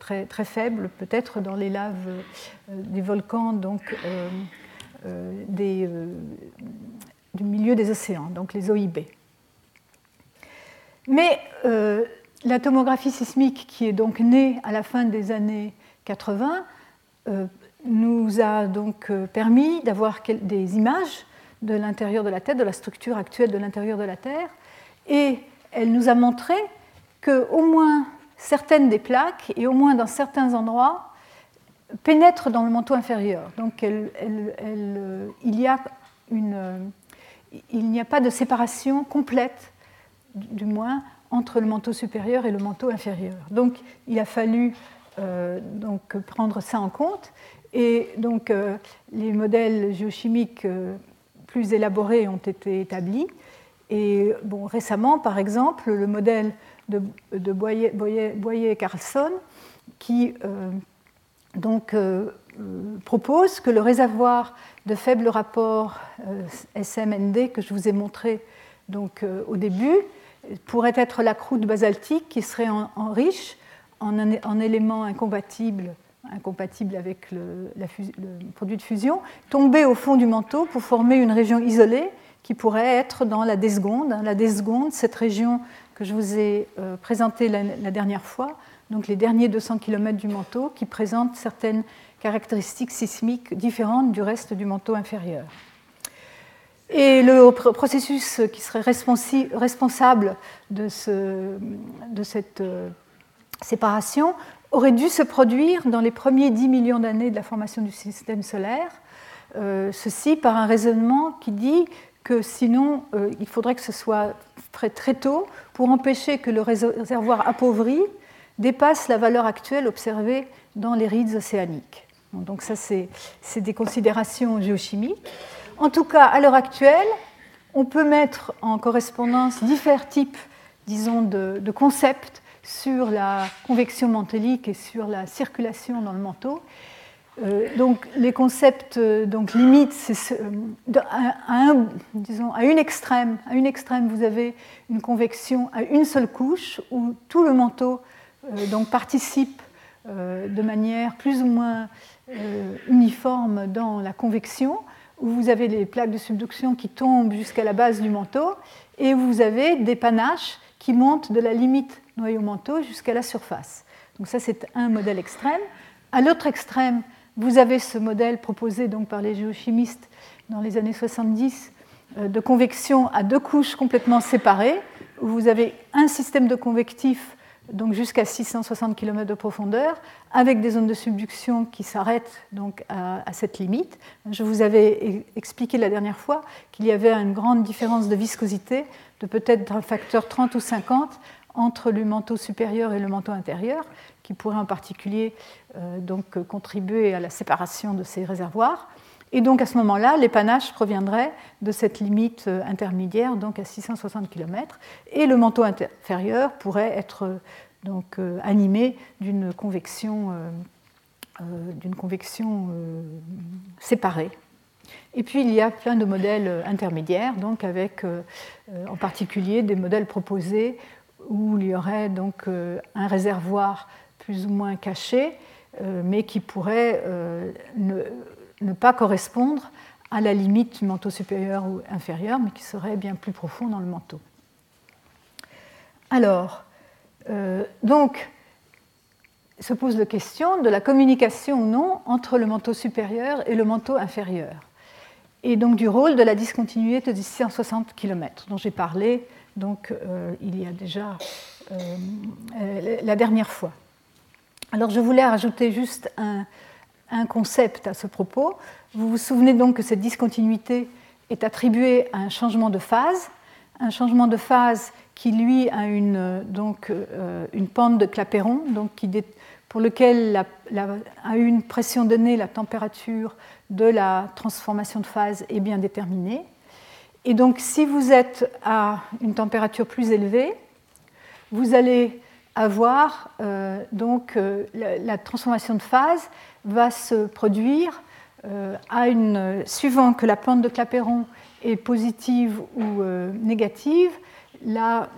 très, faible, peut-être dans les laves des volcans, donc du milieu des océans, donc les OIB. Mais la tomographie sismique qui est donc née à la fin des années 80 nous a donc permis d'avoir des images de l'intérieur de la Terre, de la structure actuelle de l'intérieur de la Terre, et elle nous a montré qu'au moins certaines des plaques, et au moins dans certains endroits, pénètrent dans le manteau inférieur. Donc il n'y a pas de séparation complète, du moins, entre le manteau supérieur et le manteau inférieur. Donc il a fallu euh, donc, prendre ça en compte. Et donc euh, les modèles géochimiques euh, plus élaborés ont été établis. Et bon, récemment, par exemple, le modèle de, de Boyer-Carlson qui euh, donc, euh, propose que le réservoir de faible rapport SMND que je vous ai montré donc, au début pourrait être la croûte basaltique qui serait en, riche en, en, éléments incompatibles incompatible avec le, produit de fusion, tomber au fond du manteau pour former une région isolée qui pourrait être dans la desgonde. La cette région que je vous ai euh, présentée la, dernière fois, donc les derniers 200 km du manteau, qui présente certaines caractéristiques sismiques différentes du reste du manteau inférieur. Et le processus qui serait responsable de, ce, de cette euh, séparation aurait dû se produire dans les premiers 10 millions d'années de la formation du système solaire, euh, ceci par un raisonnement qui dit que sinon euh, il faudrait que ce soit très tôt pour empêcher que le réservoir appauvri dépasse la valeur actuelle observée dans les rides océaniques. Donc ça, c'est des considérations géochimiques. En tout cas, à l'heure actuelle, on peut mettre en correspondance différents types, disons, de, concepts sur la convection mantélique et sur la circulation dans le manteau. Euh, donc les concepts euh, donc limites, c'est à, un, disons, à une extrême, à une extrême, vous avez une convection à une seule couche où tout le manteau euh, donc participe de manière plus ou moins uniforme dans la convection, où vous avez les plaques de subduction qui tombent jusqu'à la base du manteau et vous avez des panaches qui montent de la limite noyau-manteau jusqu'à la surface. Donc ça, c'est un modèle extrême. À l'autre extrême, vous avez ce modèle proposé donc par les géochimistes dans les années 70 euh, de convection à deux couches complètement séparées, où vous avez un système de convectif donc jusqu'à 660 km de profondeur, avec des zones de subduction qui s'arrêtent donc à, cette limite. Je vous avais expliqué la dernière fois qu'il y avait une grande différence de viscosité de peut-être un facteur 30 ou 50 entre le manteau supérieur et le manteau intérieur, qui pourrait en particulier euh, donc, contribuer à la séparation de ces réservoirs. Et donc à ce moment-là, l'épanache proviendrait de cette limite euh, intermédiaire, donc à 660 km, et le manteau inférieur pourrait être euh, donc, animé d'une convection, séparée. Et puis il y a plein de modèles intermédiaires, donc avec en particulier des modèles proposés où il y aurait donc euh, un réservoir plus ou moins caché, euh, mais qui pourrait euh, ne, pas correspondre à la limite du manteau supérieur ou inférieur, mais qui serait bien plus profond dans le manteau. Alors, donc, se pose la question de la communication ou non entre le manteau supérieur et le manteau inférieur, et donc du rôle de la discontinuité de 660 km dont j'ai parlé donc euh, il y a déjà euh, euh, la dernière fois. Alors je voulais rajouter juste un, concept à ce propos. Vous vous souvenez donc que cette discontinuité est attribuée à un changement de phase, un changement de phase qui lui a une, donc, une pente de Clapeyron, donc qui, pour lequel à une pression donnée, la température de la transformation de phase est bien déterminée. Et donc, si vous êtes à une température plus élevée, vous allez avoir euh, donc euh, la, transformation de phase va se produire euh, suivant que la pente de Clapeyron est positive ou négative, la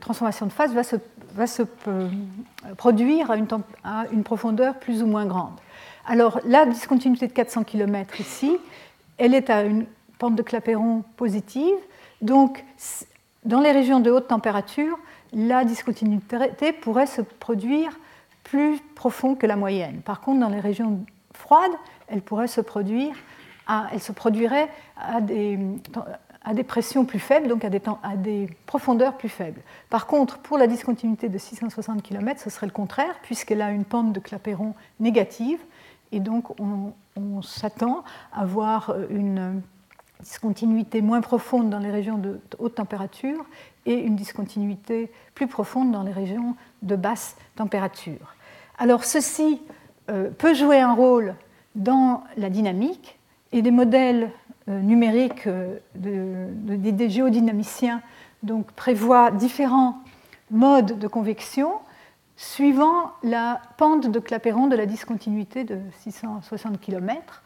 transformation de phase va se, va se produire à une, à une, profondeur plus ou moins grande. Alors la discontinuité de 400 km ici, elle est à une pente de Clapeyron positive. Donc, dans les régions de haute température, la discontinuité pourrait se produire plus profond que la moyenne. Par contre, dans les régions froides, elle pourrait se produire, elle se produirait à des, à pressions plus faibles, donc à des, profondeurs plus faibles. Par contre, pour la discontinuité de 660 km, ce serait le contraire, puisqu'elle a une pente de Clapeyron négative, et donc on, s'attend à avoir une discontinuité moins profonde dans les régions de haute température et une discontinuité plus profonde dans les régions de basse température. Alors ceci euh, peut jouer un rôle dans la dynamique et des modèles euh, numériques euh, des géodynamiciens donc, prévoient différents modes de convection suivant la pente de Clapeyron de la discontinuité de 660 km,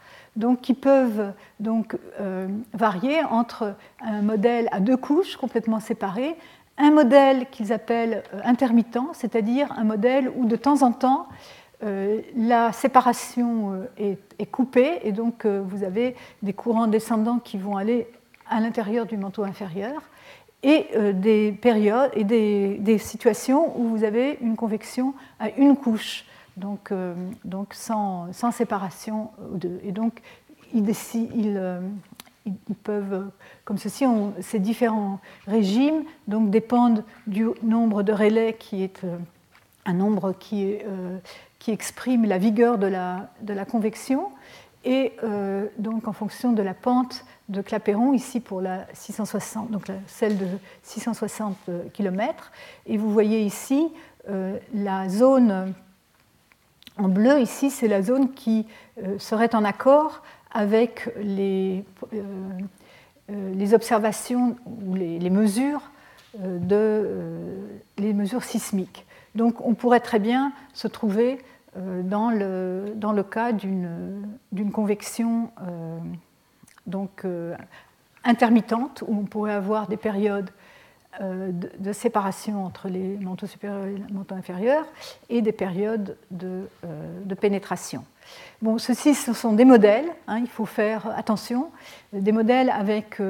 qui peuvent donc, euh, varier entre un modèle à deux couches complètement séparées, un modèle qu'ils appellent intermittent, c'est-à-dire un modèle où de temps en temps euh, la séparation euh, est, coupée et donc euh, vous avez des courants descendants qui vont aller à l'intérieur du manteau inférieur et des périodes et des, situations où vous avez une convection à une couche, donc, donc sans, sans, séparation. Et donc ils, ils, peuvent, comme ceci, ces différents régimes donc, dépendent du nombre de relais qui est un nombre qui qui exprime la vigueur de la, de la convection, et euh, donc en fonction de la pente de Clapeyron, ici pour la 660, donc celle de 660 km. Et vous voyez ici euh, la zone en bleu, ici c'est la zone qui euh, serait en accord avec les, les observations ou les, mesures, de, les mesures sismiques. Donc on pourrait très bien se trouver euh, dans le, dans le cas d'une convection euh, donc, euh, intermittente, où on pourrait avoir des périodes de, séparation entre les manteaux supérieurs et les manteaux inférieurs, et des périodes de, de pénétration. Bon, ceci, ce sont des modèles, hein, il faut faire attention, des modèles avec,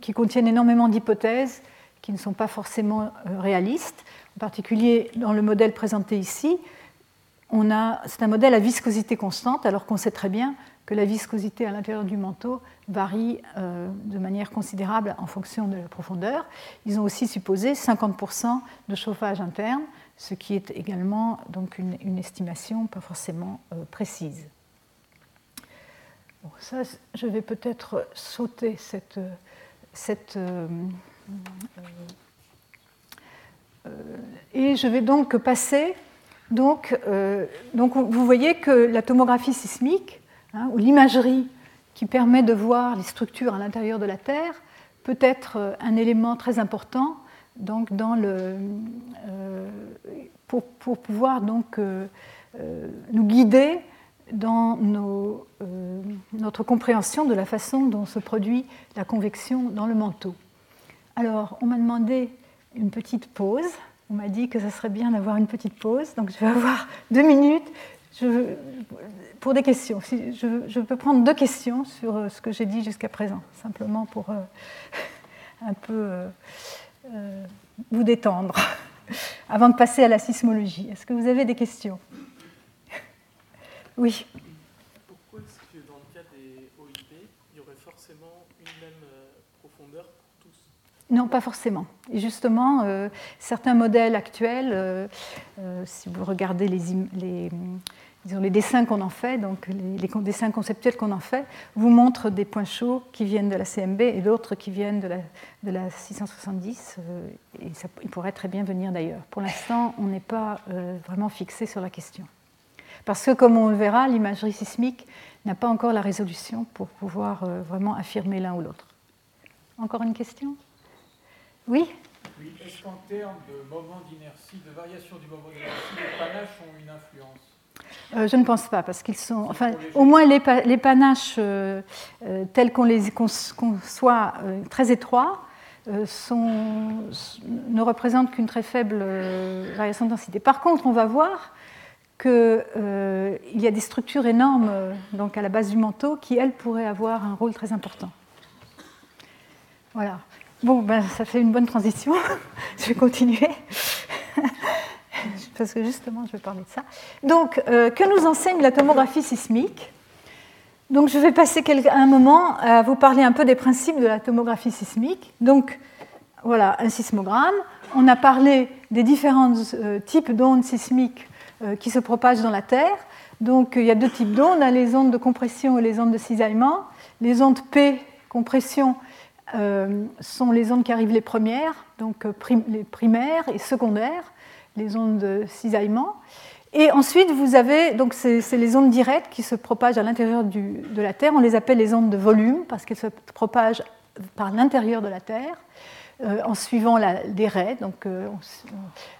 qui contiennent énormément d'hypothèses qui ne sont pas forcément réalistes en particulier dans le modèle présenté ici, c'est un modèle à viscosité constante, alors qu'on sait très bien la viscosité à l'intérieur du manteau varie euh, de manière considérable en fonction de la profondeur. Ils ont aussi supposé 50% de chauffage interne, ce qui est également donc une, estimation pas forcément euh, précise. ça, je vais peut-être sauter cette, cette euh, et je vais donc passer. Donc, donc vous voyez que la tomographie sismique, hein, ou l'imagerie qui permet de voir les structures à l'intérieur de la Terre, peut être euh, un élément très important donc, dans le, pour, pour, pouvoir donc, nous guider dans notre compréhension de la façon dont se produit la convection dans le manteau. Alors, on m'a demandé une petite pause. On m'a dit que ce serait bien d'avoir une petite pause, donc je vais avoir deux minutes pour des questions. je, peux prendre deux questions sur euh, ce que j'ai dit jusqu'à présent, simplement pour euh, un peu euh, vous détendre, avant de passer à la sismologie. Est-ce que vous avez des questions? Oui. Non, pas forcément. Et justement, certains modèles actuels, si vous regardez les, les, les dessins qu'on en fait, donc les, dessins conceptuels qu'on en fait, vous montrent des points chauds qui viennent de la CMB et d'autres qui viennent de la, de la 670. et ça, ils pourraient très bien venir d'ailleurs. Pour l'instant, on n'est pas vraiment fixé sur la question. Parce que, comme on le verra, l'imagerie sismique n'a pas encore la résolution pour pouvoir vraiment affirmer l'un ou l'autre. Encore une question? Oui? Oui, est-ce qu'en termes de moment d'inertie, de variation du moment d'inertie, les panaches ont une influence? Euh, je ne pense pas, parce qu'ils sont. Enfin, au moins, les, panaches euh, euh, tels qu'on les conçoit très étroits ne représentent qu'une très faible variation de densité. Par contre, on va voir qu'il y a des structures énormes donc à la base du manteau qui, elles, pourraient avoir un rôle très important. Voilà. Bon, ben, ça fait une bonne transition. je vais continuer. Parce que justement, je vais parler de ça. Donc, euh, que nous enseigne la tomographie sismique? Donc, je vais passer un moment à vous parler un peu des principes de la tomographie sismique. Donc, voilà, un sismogramme. On a parlé des différents euh, types d'ondes sismiques euh, qui se propagent dans la Terre. Donc, il y a deux types d'ondes, hein, les ondes de compression et les ondes de cisaillement. Les ondes P, compression, sont les ondes qui arrivent les premières, donc les primaires et secondaires, les ondes de cisaillement. Et ensuite, vous avez, donc c'est les ondes directes qui se propagent à l'intérieur de la Terre. On les appelle les ondes de volume parce qu'elles se propagent par l'intérieur de la Terre. Euh, en suivant des raies. Donc, euh,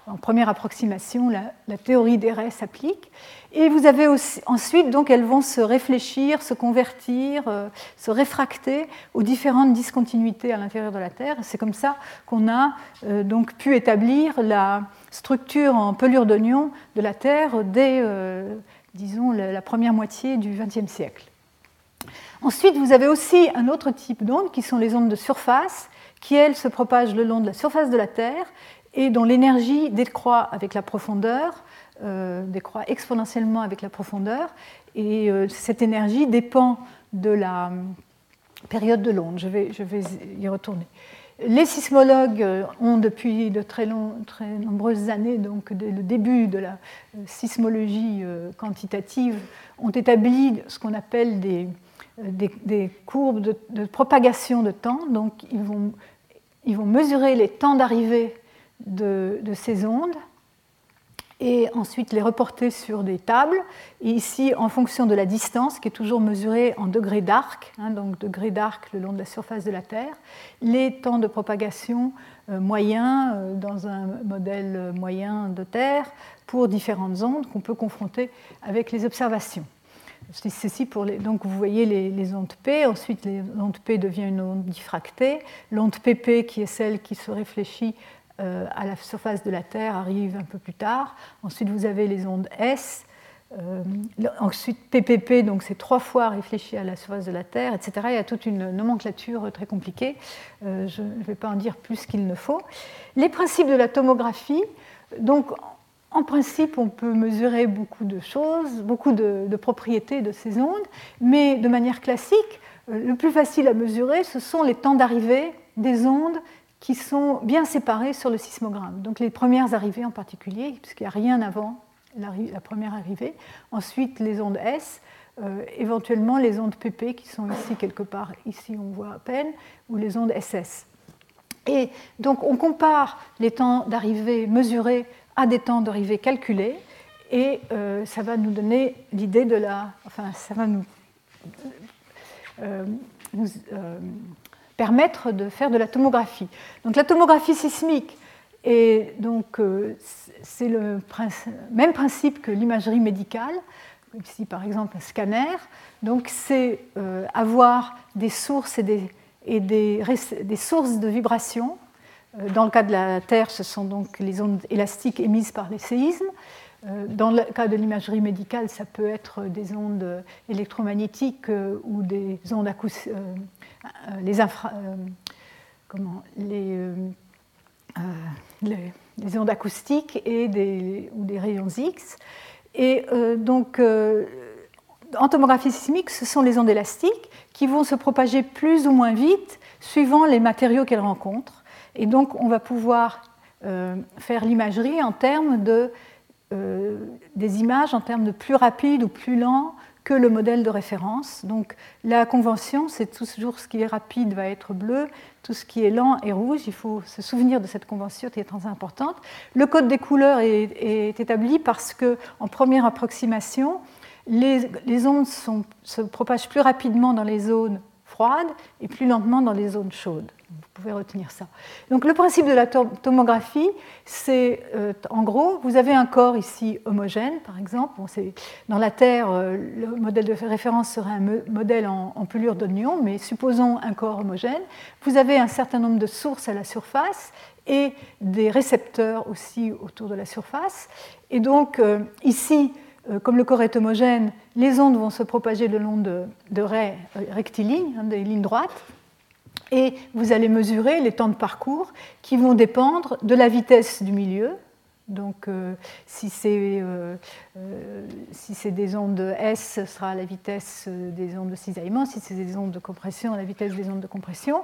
en, première approximation, la, théorie des raies s'applique. Et vous avez aussi, ensuite, donc, elles vont se réfléchir, se convertir, euh, se réfracter aux différentes discontinuités à l'intérieur de la Terre. C'est comme ça qu'on a donc pu établir la structure en pelure d'oignon de la Terre dès, disons, la, première moitié du XXe siècle. Ensuite, vous avez aussi un autre type d'ondes qui sont les ondes de surface, qui, elles, se propagent le long de la surface de la Terre et dont l'énergie décroît avec la profondeur, euh, décroît exponentiellement avec la profondeur. Et euh, cette énergie dépend de la euh, période de l'onde. Je vais, y retourner. Les sismologues ont depuis de très, long, très nombreuses années, donc dès le début de la sismologie quantitative, ont établi ce qu'on appelle des, courbes de, propagation de temps. Donc ils vont mesurer les temps d'arrivée de, ces ondes et ensuite les reporter sur des tables. Et ici, en fonction de la distance, qui est toujours mesurée en degrés d'arc, hein, donc degrés d'arc le long de la surface de la Terre, les temps de propagation euh, moyens euh, dans un modèle moyen de Terre pour différentes ondes qu'on peut confronter avec les observations. Ceci pour les, donc vous voyez les, ondes P, ensuite l'onde P devient une onde diffractée, l'onde PP qui est celle qui se réfléchit euh, à la surface de la Terre arrive un peu plus tard, ensuite vous avez les ondes S, euh, ensuite PPP, donc c'est trois fois réfléchi à la surface de la Terre, etc. Il y a toute une nomenclature très compliquée, euh, je ne vais pas en dire plus qu'il ne faut. Les principes de la tomographie, donc en principe, on peut mesurer beaucoup de choses, beaucoup de, propriétés de ces ondes, mais de manière classique, le plus facile à mesurer, ce sont les temps d'arrivée des ondes qui sont bien séparées sur le sismogramme. Donc les premières arrivées en particulier, puisqu'il n'y a rien avant la, première arrivée. Ensuite, les ondes S, euh, éventuellement les ondes PP qui sont ici quelque part, ici on voit à peine, ou les ondes SS. Et donc on compare les temps d'arrivée mesurés à des temps d'arrivée calculés, et euh, ça va nous donner l'idée de la. Enfin, ça va nous, euh, permettre de faire de la tomographie. Donc la tomographie sismique, et donc c'est le même principe que l'imagerie médicale, ici par exemple un scanner. Donc c'est avoir des sources et des, et des, des sources de vibrations euh, dans le cas de la Terre, ce sont donc les ondes élastiques émises par les séismes. Euh, dans le cas de l'imagerie médicale, ça peut être des ondes électromagnétiques euh, ou des ondes acoustiques, comment, les, ondes acoustiques et ou des rayons X. Et donc, en tomographie sismique, ce sont les ondes élastiques qui vont se propager plus ou moins vite suivant les matériaux qu'elles rencontrent. Et donc, on va pouvoir euh, faire l'imagerie en termes de, euh, des images en termes de plus rapide ou plus lent que le modèle de référence. Donc, la convention, c'est toujours ce qui est rapide va être bleu, tout ce qui est lent est rouge. Il faut se souvenir de cette convention qui est très importante. Le code des couleurs est, établi parce que, en première approximation, les, les ondes se propagent plus rapidement dans les zones et plus lentement dans les zones chaudes. Vous pouvez retenir ça. Donc le principe de la tomographie, c'est euh, en gros, vous avez un corps ici homogène, par exemple. dans la Terre, euh, le modèle de référence serait un modèle en, en pelure d'oignon, mais supposons un corps homogène. Vous avez un certain nombre de sources à la surface et des récepteurs aussi autour de la surface. Et donc euh, ici, comme le corps est homogène, les ondes vont se propager le long de, de raies rectilignes, hein, des lignes droites. Et vous allez mesurer les temps de parcours qui vont dépendre de la vitesse du milieu, donc, euh, si c'est euh, euh, des ondes S, ce sera la vitesse des ondes de cisaillement. Si c'est des ondes de compression, la vitesse des ondes de compression.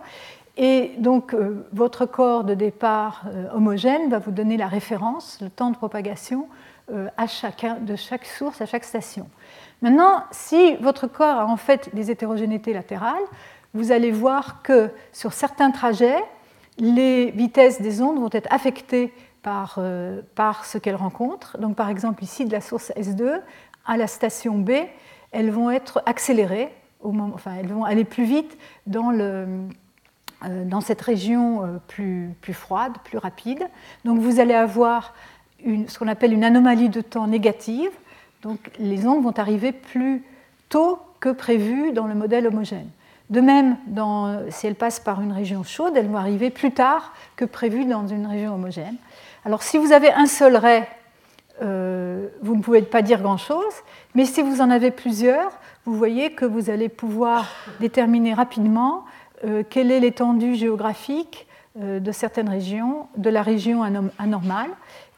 Et donc, votre corps de départ homogène va vous donner la référence, le temps de propagation à chacun, de chaque source, à chaque station. Maintenant, si votre corps a en fait des hétérogénéités latérales, vous allez voir que sur certains trajets, les vitesses des ondes vont être affectées par, euh, par ce qu'elles rencontrent. Donc, par exemple, ici, de la source S2 à la station B, elles vont être accélérées, enfin, elles vont aller plus vite dans, le, euh, dans cette région euh, plus, plus, froide, plus rapide. Donc, vous allez avoir une, ce qu'on appelle une anomalie de temps négative. Donc, les ondes vont arriver plus tôt que prévu dans le modèle homogène. De même, dans, si elles passent par une région chaude, elles vont arriver plus tard que prévu dans une région homogène. Alors si vous avez un seul ray, euh, vous ne pouvez pas dire grand-chose, mais si vous en avez plusieurs, vous voyez que vous allez pouvoir déterminer rapidement euh, quelle est l'étendue géographique euh, de certaines régions, de la région anormale.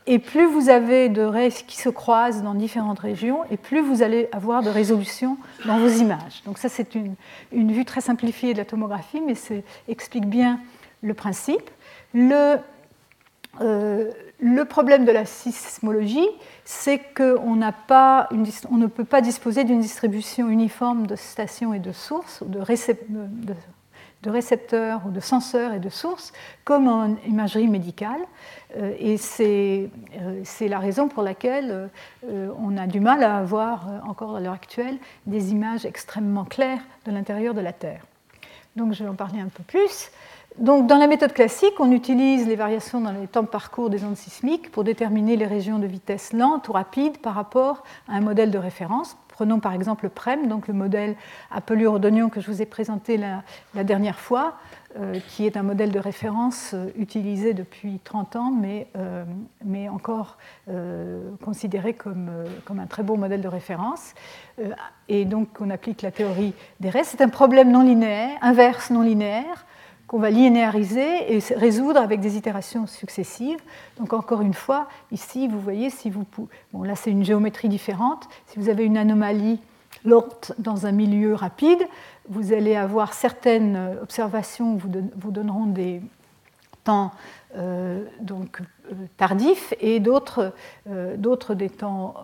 Et plus vous avez de rays qui se croisent dans différentes régions, et plus vous allez avoir de résolution dans vos images. Donc ça, c'est une, vue très simplifiée de la tomographie, mais ça explique bien le principe. Le, euh, le problème de la sismologie, c'est qu'on ne peut pas disposer d'une distribution uniforme de stations et de sources, de, récepteurs ou de senseurs et de sources, comme en imagerie médicale. Euh, et euh, c'est la raison pour laquelle on a du mal à avoir, encore à l'heure actuelle, des images extrêmement claires de l'intérieur de la Terre. Donc je vais en parler un peu plus. Donc, dans la méthode classique, on utilise les variations dans les temps de parcours des ondes sismiques pour déterminer les régions de vitesse lente ou rapide par rapport à un modèle de référence. Prenons par exemple le PREM, donc le modèle pelure d'oignon que je vous ai présenté la, dernière fois, euh, qui est un modèle de référence euh, utilisé depuis 30 ans, mais, euh, mais encore considéré comme, comme, un très beau modèle de référence. et donc, on applique la théorie des restes. C'est un problème non linéaire, inverse non linéaire qu'on va linéariser et résoudre avec des itérations successives. Donc encore une fois, ici, vous voyez, si vous... Bon, là, c'est une géométrie différente. Si vous avez une anomalie lente dans un milieu rapide, vous allez avoir certaines observations vous, vous donneront des temps euh, donc, euh, tardifs et d'autres euh, des temps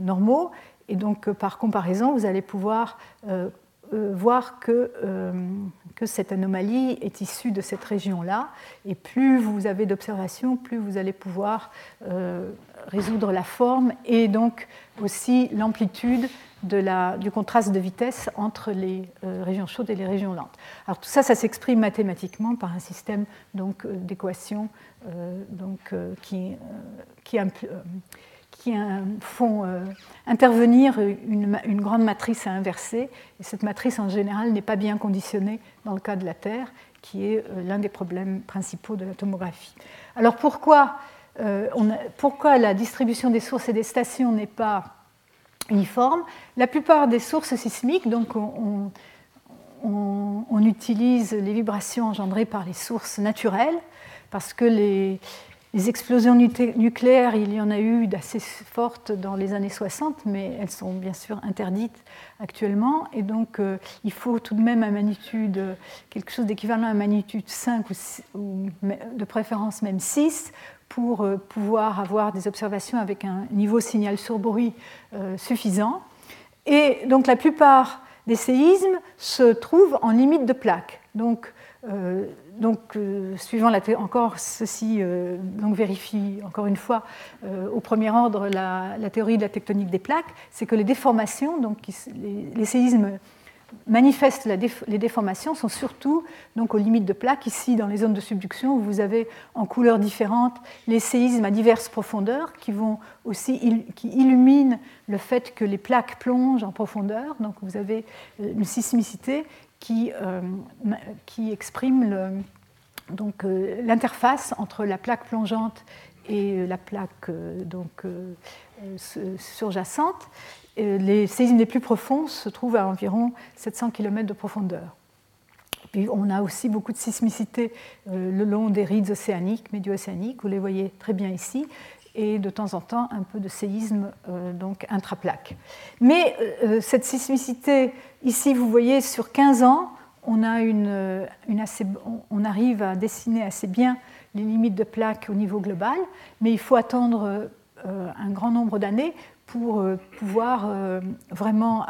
normaux. Et donc, par comparaison, vous allez pouvoir voir que que cette anomalie est issue de cette région-là. Et plus vous avez d'observations, plus vous allez pouvoir euh, résoudre la forme et donc aussi l'amplitude du contraste de vitesse entre les euh, régions chaudes et les régions lentes. Alors tout ça, ça s'exprime mathématiquement par un système euh, d'équations donc, qui, qui, qui font euh, intervenir une, grande matrice à inverser. Et cette matrice, en général, n'est pas bien conditionnée dans le cas de la Terre, qui est euh, l'un des problèmes principaux de la tomographie. Alors pourquoi, euh, pourquoi la distribution des sources et des stations n'est pas uniforme? La plupart des sources sismiques, donc on, on utilise les vibrations engendrées par les sources naturelles, parce que les, les explosions nucléaires, il y en a eu d'assez fortes dans les années 60, mais elles sont bien sûr interdites actuellement. Et donc, euh, il faut tout de même magnitude, quelque chose d'équivalent à magnitude 5 ou, de préférence même 6 pour euh, pouvoir avoir des observations avec un niveau signal sur bruit euh, suffisant. Et donc, la plupart des séismes se trouvent en limite de plaque. Donc, donc, euh, suivant la encore ceci euh, vérifie encore une fois euh, au premier ordre la, théorie de la tectonique des plaques, c'est que les déformations, donc les, séismes manifestent les déformations sont surtout donc aux limites de plaques. Ici, dans les zones de subduction, où vous avez en couleurs différentes les séismes à diverses profondeurs qui vont aussi qui illuminent le fait que les plaques plongent en profondeur. Donc, vous avez une sismicité qui, euh, qui exprime donc, euh, l'interface entre la plaque plongeante et la plaque euh, donc, surjacente. Les séismes les plus profonds se trouvent à environ 700 km de profondeur. Et on a aussi beaucoup de sismicité le long des rides océaniques, médio-océaniques, vous les voyez très bien ici, et de temps en temps un peu de séisme donc intraplaque. Mais cette sismicité, ici vous voyez sur 15 ans, on, a une, on arrive à dessiner assez bien les limites de plaques au niveau global, mais il faut attendre euh, un grand nombre d'années pour euh, pouvoir euh, vraiment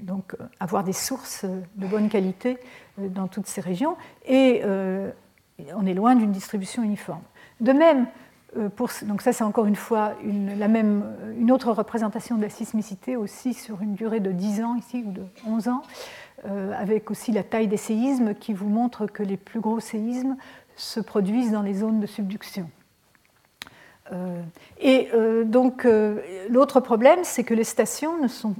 donc, avoir des sources de bonne qualité dans toutes ces régions. Et on est loin d'une distribution uniforme. De même, pour, donc ça c'est encore une fois une, la même, une autre représentation de la sismicité aussi sur une durée de 10 ans ici ou de 11 ans, avec aussi la taille des séismes qui vous montre que les plus gros séismes se produisent dans les zones de subduction. Euh, et euh, donc euh, l'autre problème, c'est que les stations,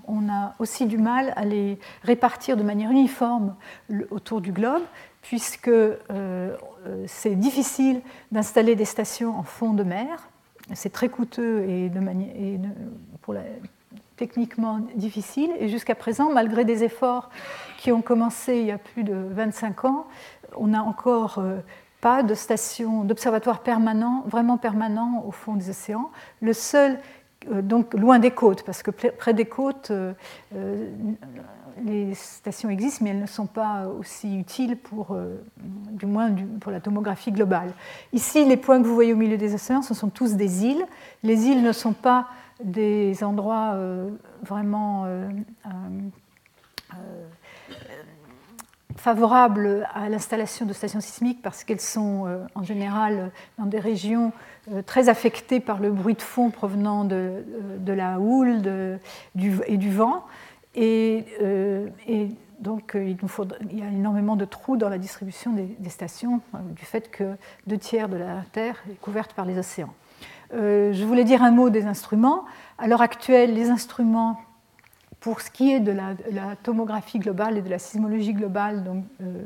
on a aussi du mal à les répartir de manière uniforme autour du globe, puisque c'est difficile d'installer des stations en fond de mer. C'est très coûteux et, pour techniquement difficile. Et jusqu'à présent, malgré des efforts qui ont commencé il y a plus de 25 ans, on a encore pas de station d'observatoire permanent, vraiment permanent au fond des océans. Le seul, euh, donc loin des côtes, parce que près des côtes, euh, euh, les stations existent, mais elles ne sont pas aussi utiles pour, du moins pour la tomographie globale. Ici, les points que vous voyez au milieu des océans, ce sont tous des îles. Les îles ne sont pas des endroits vraiment favorables à l'installation de stations sismiques parce qu'elles sont euh, en général dans des régions euh, très affectées par le bruit de fond provenant de, euh, la houle et du vent. Et, et donc il, nous il, y a énormément de trous dans la distribution des, stations du fait que deux tiers de la Terre est couverte par les océans. je voulais dire un mot des instruments. À l'heure actuelle, les instruments pour ce qui est de la, tomographie globale et de la sismologie globale, donc, euh,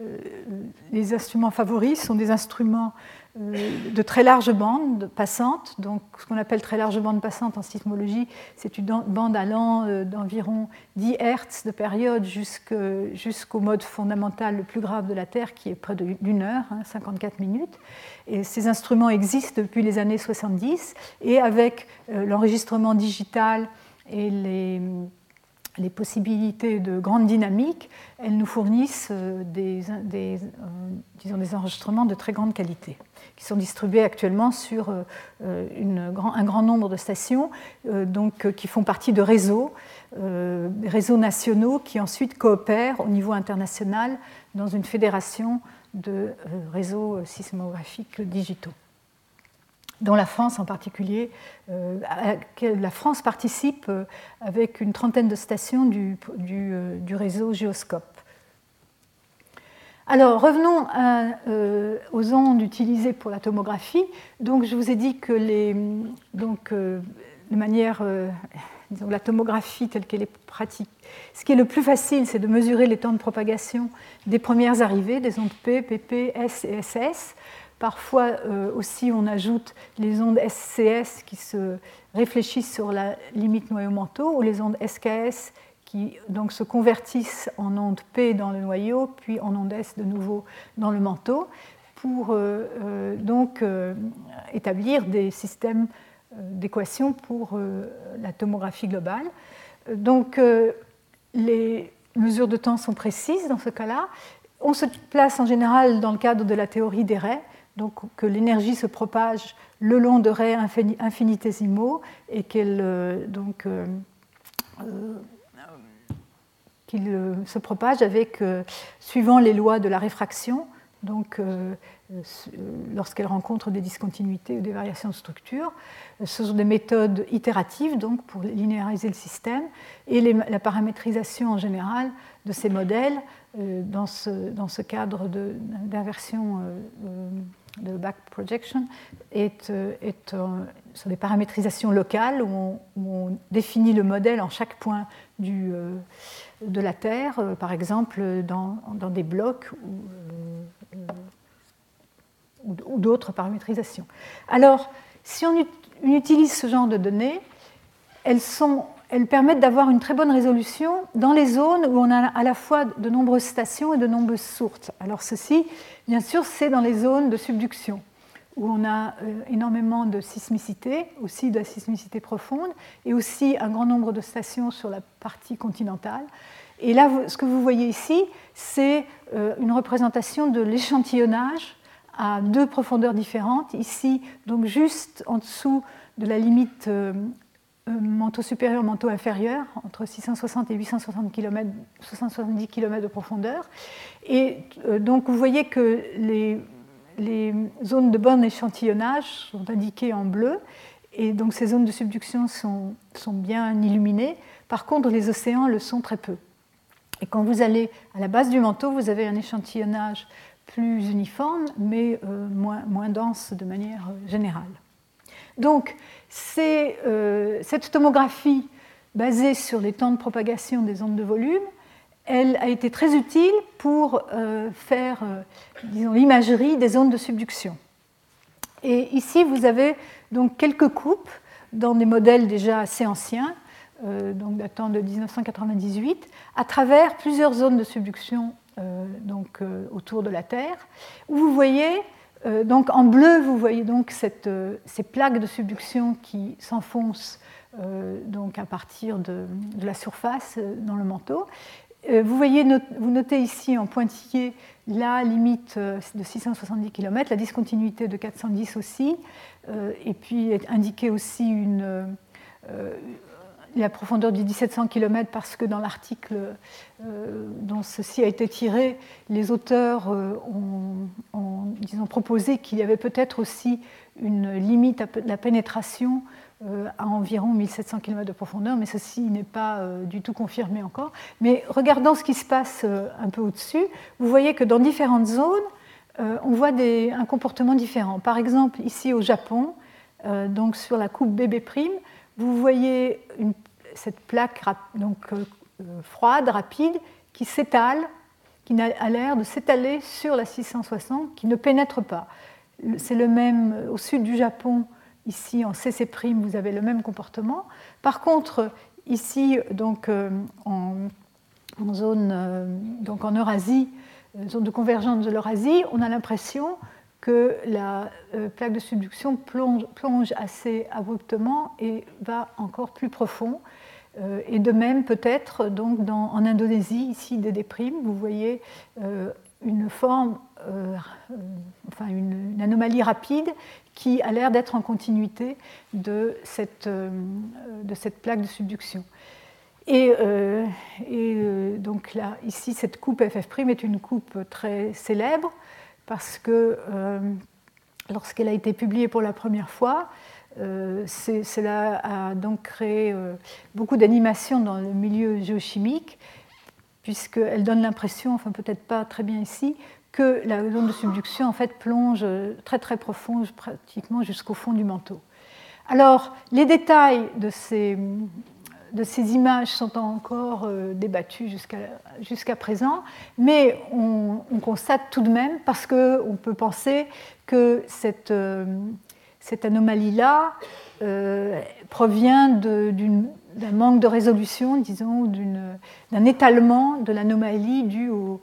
euh, les instruments favoris sont des instruments euh, de très large bande passante. Donc, ce qu'on appelle très large bande passante en sismologie, c'est une bande allant d'environ 10 Hertz de période jusqu'au mode fondamental le plus grave de la Terre, qui est près d'une heure, 54 hein, minutes. Et ces instruments existent depuis les années 70, et avec l'enregistrement digital et les, les, possibilités de grande dynamique, elles nous fournissent euh, euh, des enregistrements de très grande qualité, qui sont distribués actuellement sur euh, un grand nombre de stations, donc, qui font partie de réseaux, réseaux nationaux qui ensuite coopèrent au niveau international dans une fédération de réseaux sismographiques digitaux dont la France en particulier, euh, la France participe euh, avec une trentaine de stations du, euh, réseau Géoscope. Alors revenons aux ondes utilisées pour la tomographie. Donc je vous ai dit que les, donc, de manière, la tomographie telle qu'elle est pratique, ce qui est le plus facile, c'est de mesurer les temps de propagation des premières arrivées des ondes P, PP, S et SS. Parfois euh, aussi, on ajoute les ondes SCS qui se réfléchissent sur la limite noyau-manteau ou les ondes SKS qui donc se convertissent en ondes P dans le noyau, puis en ondes S de nouveau dans le manteau, pour euh, euh, donc établir des systèmes d'équations pour la tomographie globale. Donc les mesures de temps sont précises dans ce cas-là. On se place en général dans le cadre de la théorie des raies, donc que l'énergie se propage le long de raies infinitésimaux et qu'elle euh, donc euh, euh, qu'il se propage avec suivant les lois de la réfraction donc lorsqu'elle rencontre des discontinuités ou des variations de structure. Ce sont des méthodes itératives donc pour linéariser le système et la paramétrisation en général de ces modèles dans ce, dans ce cadre d'inversion de back projection est, euh, est sur des paramétrisations locales où on, définit le modèle en chaque point du, euh, de la Terre, euh, par exemple dans, dans des blocs ou, d'autres paramétrisations. Alors, si on, utilise ce genre de données, elles sont elles permettent d'avoir une très bonne résolution dans les zones où on a à la fois de nombreuses stations et de nombreuses sources. Alors ceci, bien sûr, c'est dans les zones de subduction, où on a euh, énormément de sismicité, aussi de la sismicité profonde, et aussi un grand nombre de stations sur la partie continentale. Et là, ce que vous voyez ici, c'est euh, une représentation de l'échantillonnage à deux profondeurs différentes. Ici, donc juste en dessous de la limite euh, manteau supérieur, manteau inférieur, entre 660 et 870 km, 670 km de profondeur. Et euh, donc vous voyez que les, zones de bon échantillonnage sont indiquées en bleu, et donc ces zones de subduction sont, sont, bien illuminées. Par contre, les océans le sont très peu. Et quand vous allez à la base du manteau, vous avez un échantillonnage plus uniforme, mais euh, moins, moins dense de manière générale. Donc, euh, cette tomographie basée sur les temps de propagation des ondes de volume, elle a été très utile pour euh, faire euh, l'imagerie des ondes de subduction. Et ici, vous avez donc quelques coupes dans des modèles déjà assez anciens, donc datant de 1998, à travers plusieurs zones de subduction donc, autour de la Terre, où vous voyez euh, donc en bleu, vous voyez donc euh, ces plaques de subduction qui s'enfoncent euh, donc à partir de, la surface dans le manteau. vous, voyez, vous notez ici en pointillé la limite de 670 km, la discontinuité de 410 aussi, et puis est indiqué aussi une, la profondeur du 1700 km parce que dans l'article euh, dont ceci a été tiré, les auteurs euh, ont, disons, proposé qu'il y avait peut-être aussi une limite à la pénétration euh, à environ 1700 km de profondeur, mais ceci n'est pas du tout confirmé encore. Mais regardant ce qui se passe un peu au-dessus, vous voyez que dans différentes zones, on voit un comportement différent. Par exemple, ici au Japon, donc sur la coupe BB', vous voyez cette plaque donc, euh, euh, froide, rapide, qui s'étale, qui a l'air de s'étaler sur la 660, qui ne pénètre pas. C'est le même euh, au sud du Japon, ici en CC', vous avez le même comportement. Par contre, ici, donc, en, zone, donc en Eurasie, zone de convergence de l'Eurasie, on a l'impression que la plaque de subduction plonge, assez abruptement et va encore plus profond. Euh, et de même, peut-être, donc en Indonésie, ici des déprimes, vous voyez euh, une forme, euh, enfin une, anomalie rapide qui a l'air d'être en continuité de cette, de cette, plaque de subduction. Et, et donc là, ici, cette coupe FF' est une coupe très célèbre parce que lorsqu'elle a été publiée pour la première fois, euh, cela a donc créé euh, beaucoup d'animation dans le milieu géochimique, puisqu'elle donne l'impression, enfin peut-être pas très bien ici, que la zone de subduction en fait plonge très très profond, pratiquement jusqu'au fond du manteau. Alors, les détails de ces, de ces images sont encore euh, débattus jusqu'à présent, mais on, constate tout de même, parce qu'on peut penser que cette, cette anomalie-là euh, provient d'un manque de résolution, disons, d'un étalement de l'anomalie dû au,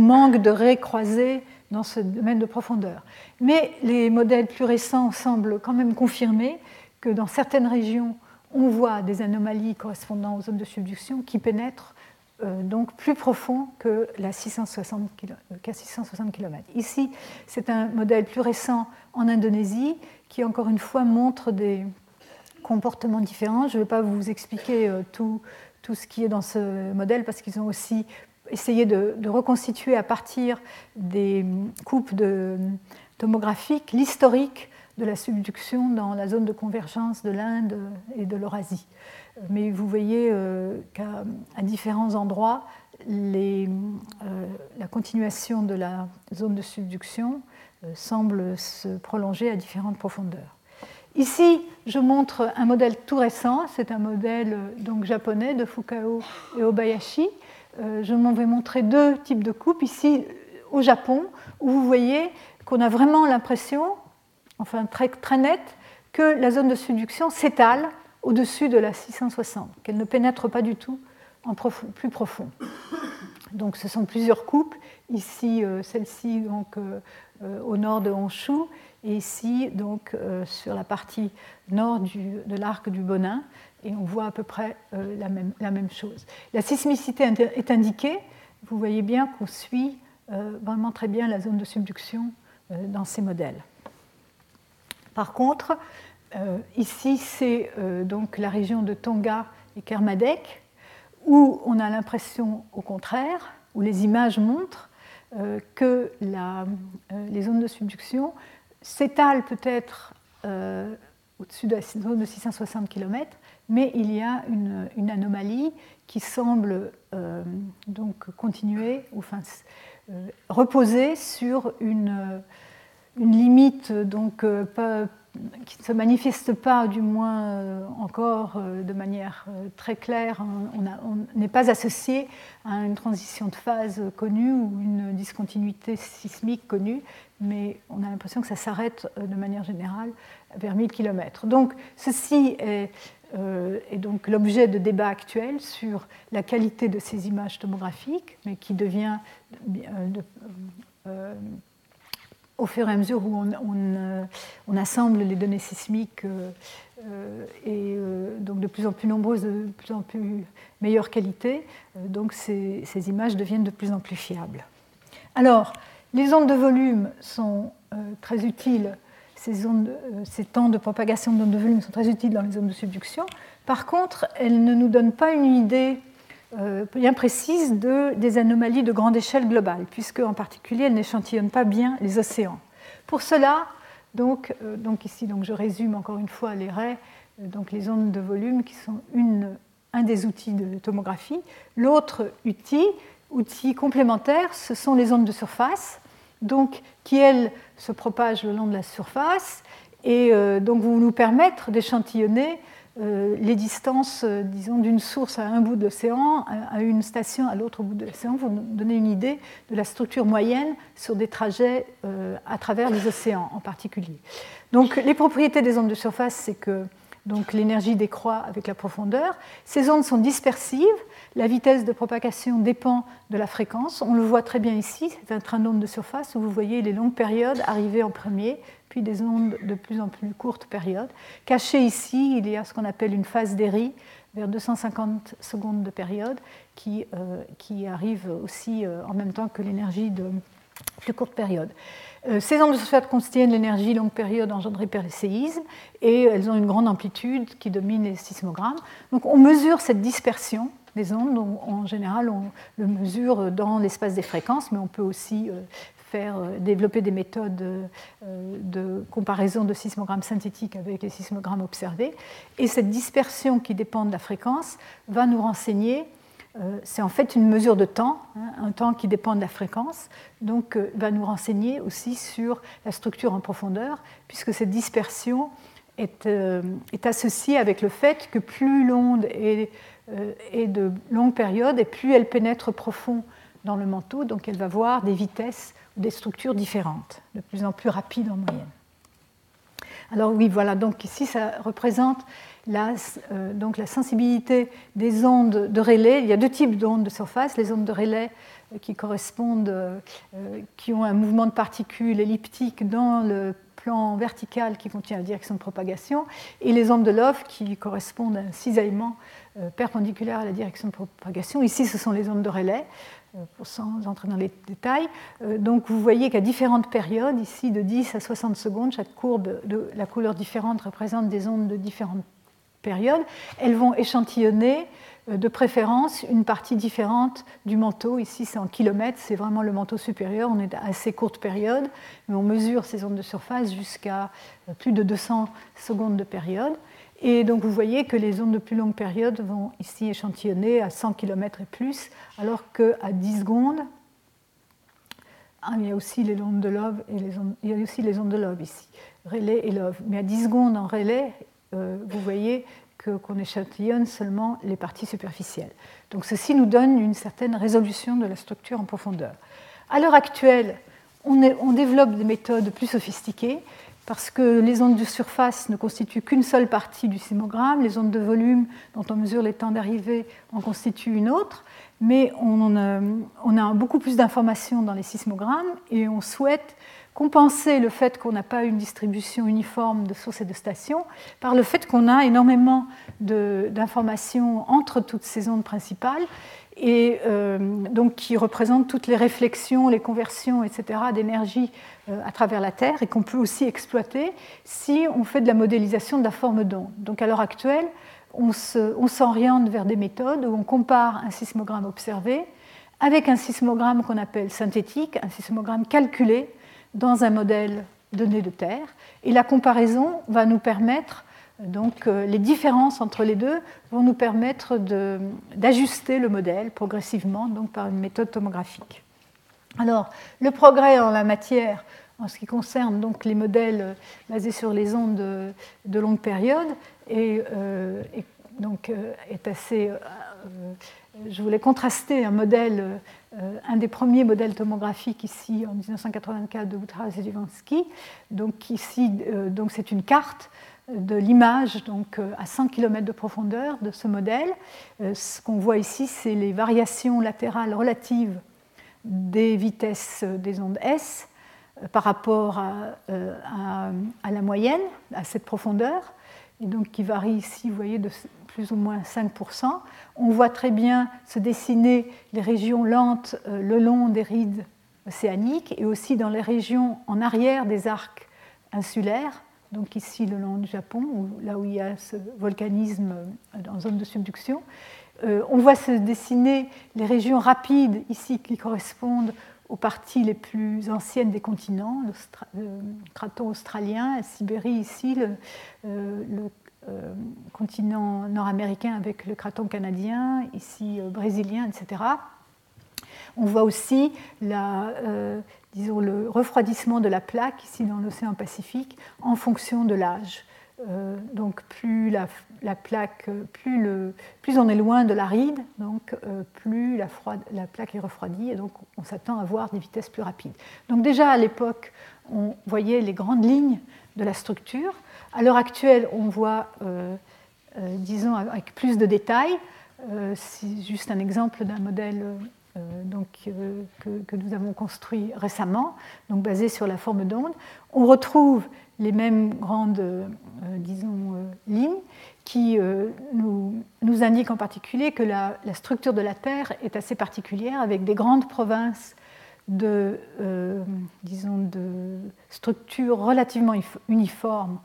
manque de raies croisées dans ce domaine de profondeur. Mais les modèles plus récents semblent quand même confirmer que dans certaines régions, on voit des anomalies correspondant aux zones de subduction qui pénètrent euh, donc plus profond que la 660 km. Ici, c'est un modèle plus récent en Indonésie qui, encore une fois, montre des comportements différents. Je ne vais pas vous expliquer euh, tout, tout, ce qui est dans ce modèle parce qu'ils ont aussi essayé de, reconstituer à partir des coupes de, tomographiques l'historique de la subduction dans la zone de convergence de l'Inde et de l'Eurasie. Mais vous voyez euh, qu'à différents endroits, euh, la continuation de la zone de subduction euh, semble se prolonger à différentes profondeurs. Ici, je montre un modèle tout récent, c'est un modèle donc, japonais de Fukao et Obayashi. Je m'en vais montrer deux types de coupes. Ici, au Japon, où vous voyez qu'on a vraiment l'impression, enfin très, nette, que la zone de subduction s'étale au-dessus de la 660, qu'elle ne pénètre pas du tout en plus profond. Donc ce sont plusieurs coupes, ici euh, celle-ci donc euh, euh, au nord de Honshu et ici donc sur la partie nord de l'arc du Bonin et on voit à peu près la, même, chose. La sismicité est indiquée, vous voyez bien qu'on suit vraiment très bien la zone de subduction dans ces modèles. Par contre, ici c'est donc la région de Tonga et Kermadec où on a l'impression au contraire, où les images montrent euh, que euh, les zones de subduction s'étalent peut-être euh, au-dessus de la zone de 660 km, mais il y a une, anomalie qui semble donc continuer, enfin, reposer sur une, une limite donc pas, qui ne se manifeste pas, du moins euh, encore euh, de manière euh, très claire. On n'est pas associé à une transition de phase connue ou une discontinuité sismique connue, mais on a l'impression que ça s'arrête de manière générale vers 1000 km. Donc ceci est, donc l'objet de débats actuels sur la qualité de ces images tomographiques, mais qui devient au fur et à mesure où on, on, assemble les données sismiques euh, euh, et euh, donc de plus en plus nombreuses, de plus en plus meilleure qualité, donc ces, images deviennent de plus en plus fiables. Alors, les ondes de volume sont très utiles, ces, ces temps de propagation d'ondes de volume sont très utiles dans les zones de subduction. Par contre, elles ne nous donnent pas une idée euh, bien précise de, des anomalies de grande échelle globale, puisque en particulier elles n'échantillonnent pas bien les océans. Pour cela, donc, euh, ici donc je résume encore une fois les raies, euh, donc les ondes de volume qui sont un des outils de tomographie. L'autre outil, outil complémentaire, ce sont les ondes de surface, donc qui elles se propagent le long de la surface et donc vont nous permettre d'échantillonner euh, les distances, euh, disons, d'une source à un bout de l'océan, à une station à l'autre bout de l'océan, vous nous donnez une idée de la structure moyenne sur des trajets euh, à travers les océans en particulier. Donc, les propriétés des ondes de surface, c'est que l'énergie décroît avec la profondeur. Ces ondes sont dispersives. La vitesse de propagation dépend de la fréquence. On le voit très bien ici. C'est un train d'ondes de surface où vous voyez les longues périodes arriver en premier, puis des ondes de plus en plus courtes périodes. Caché ici, il y a ce qu'on appelle une phase d'Erie, vers 250 secondes de période, qui, euh, qui arrive aussi euh, en même temps que l'énergie de plus courte période. Euh, ces ondes de surface contiennent l'énergie longue période engendrée par les séismes et elles ont une grande amplitude qui domine les sismogrammes. Donc on mesure cette dispersion des ondes. En général, on le mesure dans l'espace des fréquences, mais on peut aussi euh, développer des méthodes de comparaison de sismogrammes synthétiques avec les sismogrammes observés. Et cette dispersion qui dépend de la fréquence va nous renseigner euh, c'est en fait une mesure de temps, hein, un temps qui dépend de la fréquence, donc euh, va nous renseigner aussi sur la structure en profondeur, puisque cette dispersion est, euh, associée avec le fait que plus l'onde est, est, de longue période et plus elle pénètre profond dans le manteau, donc elle va voir des vitesses des structures différentes, de plus en plus rapides en moyenne. Alors oui, voilà, donc ici ça représente la, euh, donc la sensibilité des ondes de relais. Il y a deux types d'ondes de surface, les ondes de relais euh, qui correspondent, euh, qui ont un mouvement de particules elliptique dans le plan vertical qui contient la direction de propagation, et les ondes de Love qui correspondent à un cisaillement perpendiculaire à la direction de propagation. Ici, ce sont les ondes de relais, sans entrer dans les détails. Donc vous voyez qu'à différentes périodes, ici de 10 à 60 secondes, chaque courbe de la couleur différente représente des ondes de différentes période, elles vont échantillonner euh, de préférence une partie différente du manteau. Ici, c'est en kilomètres, c'est vraiment le manteau supérieur. On est à assez courte période, mais on mesure ces ondes de surface jusqu'à euh, plus de 200 secondes de période. Et donc, vous voyez que les ondes de plus longue période vont ici échantillonner à 100 km et plus, alors qu'à 10 secondes, ah, il y a aussi les ondes de Love et les ondes, il y a aussi les ondes de Love ici, relais et Love. Mais à 10 secondes en relais, euh, vous voyez qu'on échantillonne seulement les parties superficielles. Donc ceci nous donne une certaine résolution de la structure en profondeur. À l'heure actuelle, on, développe des méthodes plus sophistiquées parce que les ondes de surface ne constituent qu'une seule partie du sismogramme, les ondes de volume dont on mesure les temps d'arrivée en constituent une autre, mais on, a beaucoup plus d'informations dans les sismogrammes et on souhaite compenser le fait qu'on n'a pas une distribution uniforme de sources et de stations par le fait qu'on a énormément d'informations entre toutes ces ondes principales et euh, donc qui représentent toutes les réflexions, les conversions, etc., d'énergie euh, à travers la Terre et qu'on peut aussi exploiter si on fait de la modélisation de la forme d'onde. Donc à l'heure actuelle, on s'oriente vers des méthodes où on compare un sismogramme observé avec un sismogramme qu'on appelle synthétique, un sismogramme calculé dans un modèle donné de Terre. Et la comparaison va nous permettre donc euh, les différences entre les deux vont nous permettre d'ajuster le modèle progressivement donc par une méthode tomographique. Alors, le progrès en la matière, en ce qui concerne donc les modèles euh, basés sur les ondes de, longue période, est, euh, donc, est assez. je voulais contraster un modèle, un des premiers modèles tomographiques ici en 1984 de Woodhouse et Divansky. Donc ici, c'est une carte de l'image donc euh, à 100 km de profondeur de ce modèle. Euh, ce qu'on voit ici, c'est les variations latérales relatives des vitesses des ondes S euh, par rapport à, la moyenne, à cette profondeur, et donc qui varie ici, vous voyez, de plus ou moins 5%. On voit très bien se dessiner les régions lentes le long des rides océaniques et aussi dans les régions en arrière des arcs insulaires donc ici le long du Japon, là où il y a ce volcanisme en zone de subduction. Euh, on voit se dessiner les régions rapides ici qui correspondent aux parties les plus anciennes des continents, le, craton australien, la Sibérie ici, le, euh, euh, continent nord-américain avec le craton canadien, ici brésilien, etc. On voit aussi disons, le refroidissement de la plaque ici dans l'océan Pacifique en fonction de l'âge. Euh, donc plus la, plaque, plus, on est loin de l'aride, donc euh, plus la, la, plaque est refroidie et donc on s'attend à voir des vitesses plus rapides. Donc déjà à l'époque, on voyait les grandes lignes de la structure. À l'heure actuelle, on voit, euh, disons, avec plus de détails. C'est juste un exemple d'un modèle euh, donc, euh, que, nous avons construit récemment, donc basé sur la forme d'onde, on retrouve les mêmes grandes, euh, disons, lignes qui nous, nous, indiquent en particulier que la, structure de la Terre est assez particulière, avec des grandes provinces de, disons, de structures relativement uniformes,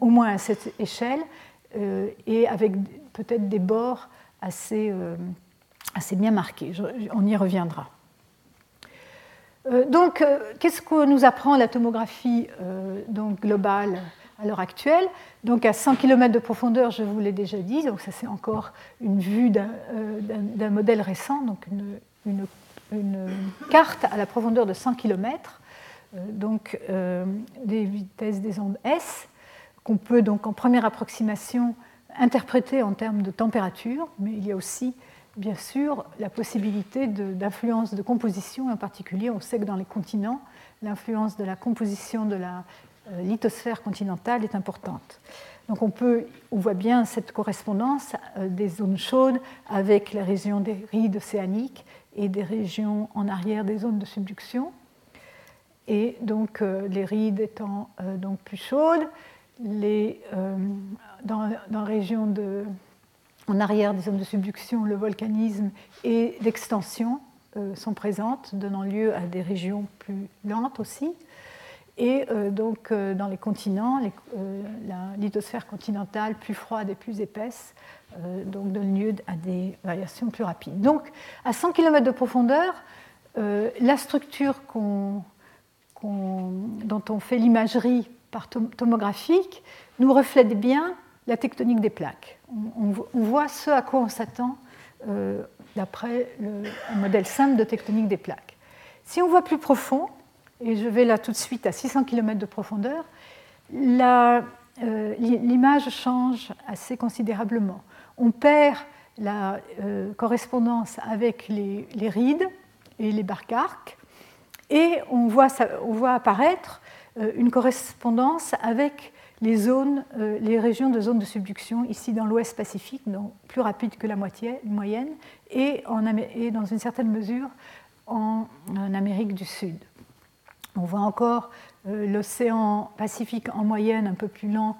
au moins à cette échelle, et avec peut-être des bords assez assez bien marqué. on y reviendra. Euh, donc, euh, qu'est-ce que nous apprend la tomographie euh, donc, globale à l'heure actuelle? Donc, à 100 km de profondeur, je vous l'ai déjà dit, donc ça c'est encore une vue d'un modèle récent, donc une, une, carte à la profondeur de 100 km, donc des vitesses des ondes S, qu'on peut donc en première approximation interpréter en termes de température, mais il y a aussi bien sûr la possibilité d'influence de, composition. En particulier, on sait que dans les continents, l'influence de la composition de la euh, lithosphère continentale est importante. Donc on, peut, on voit bien cette correspondance euh, des zones chaudes avec les régions des rides océaniques et des régions en arrière des zones de subduction. Et donc euh, les rides étant donc plus chaudes, les, dans, dans la région de en arrière des zones de subduction, le volcanisme et l'extension euh, sont présentes, donnant lieu à des régions plus lentes aussi. Et euh, donc euh, dans les continents, la lithosphère continentale plus froide et plus épaisse donc donne lieu à des variations plus rapides. Donc à 100 km de profondeur, la structure dont on fait l'imagerie par tomographique nous reflète bien la tectonique des plaques. On, voit ce à quoi on s'attend euh, d'après un modèle simple de tectonique des plaques. Si on voit plus profond, et je vais là tout de suite à 600 km de profondeur, euh, l'image change assez considérablement. On perd la euh, correspondance avec les, rides et les barques arcs, et on voit apparaître une correspondance avec les, zones, les régions de zones de subduction, ici dans l'Ouest Pacifique, donc plus rapide que la moitié, moyenne, et, dans une certaine mesure en, Amérique du Sud. On voit encore l'océan Pacifique en moyenne un peu plus lent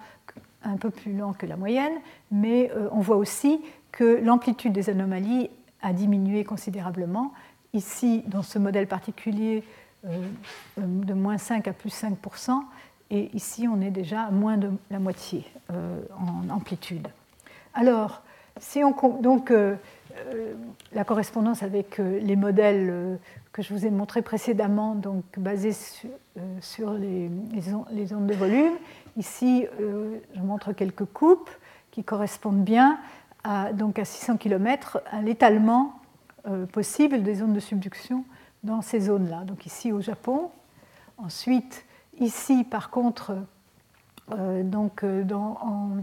un peu plus lent que la moyenne, mais euh, on voit aussi que l'amplitude des anomalies a diminué considérablement. Ici, dans ce modèle particulier, euh, euh, de moins 5 à plus 5 et ici, on est déjà à moins de la moitié en amplitude. Alors, si on, donc, la correspondance avec les modèles que je vous ai montrés précédemment, donc basés sur, les, les, ondes de volume, Ici, euh, je montre quelques coupes qui correspondent bien à, donc à 600 km à l'étalement euh, possible des zones de subduction dans ces zones-là. Donc ici au Japon. Ensuite, ici, par contre, euh, donc, en,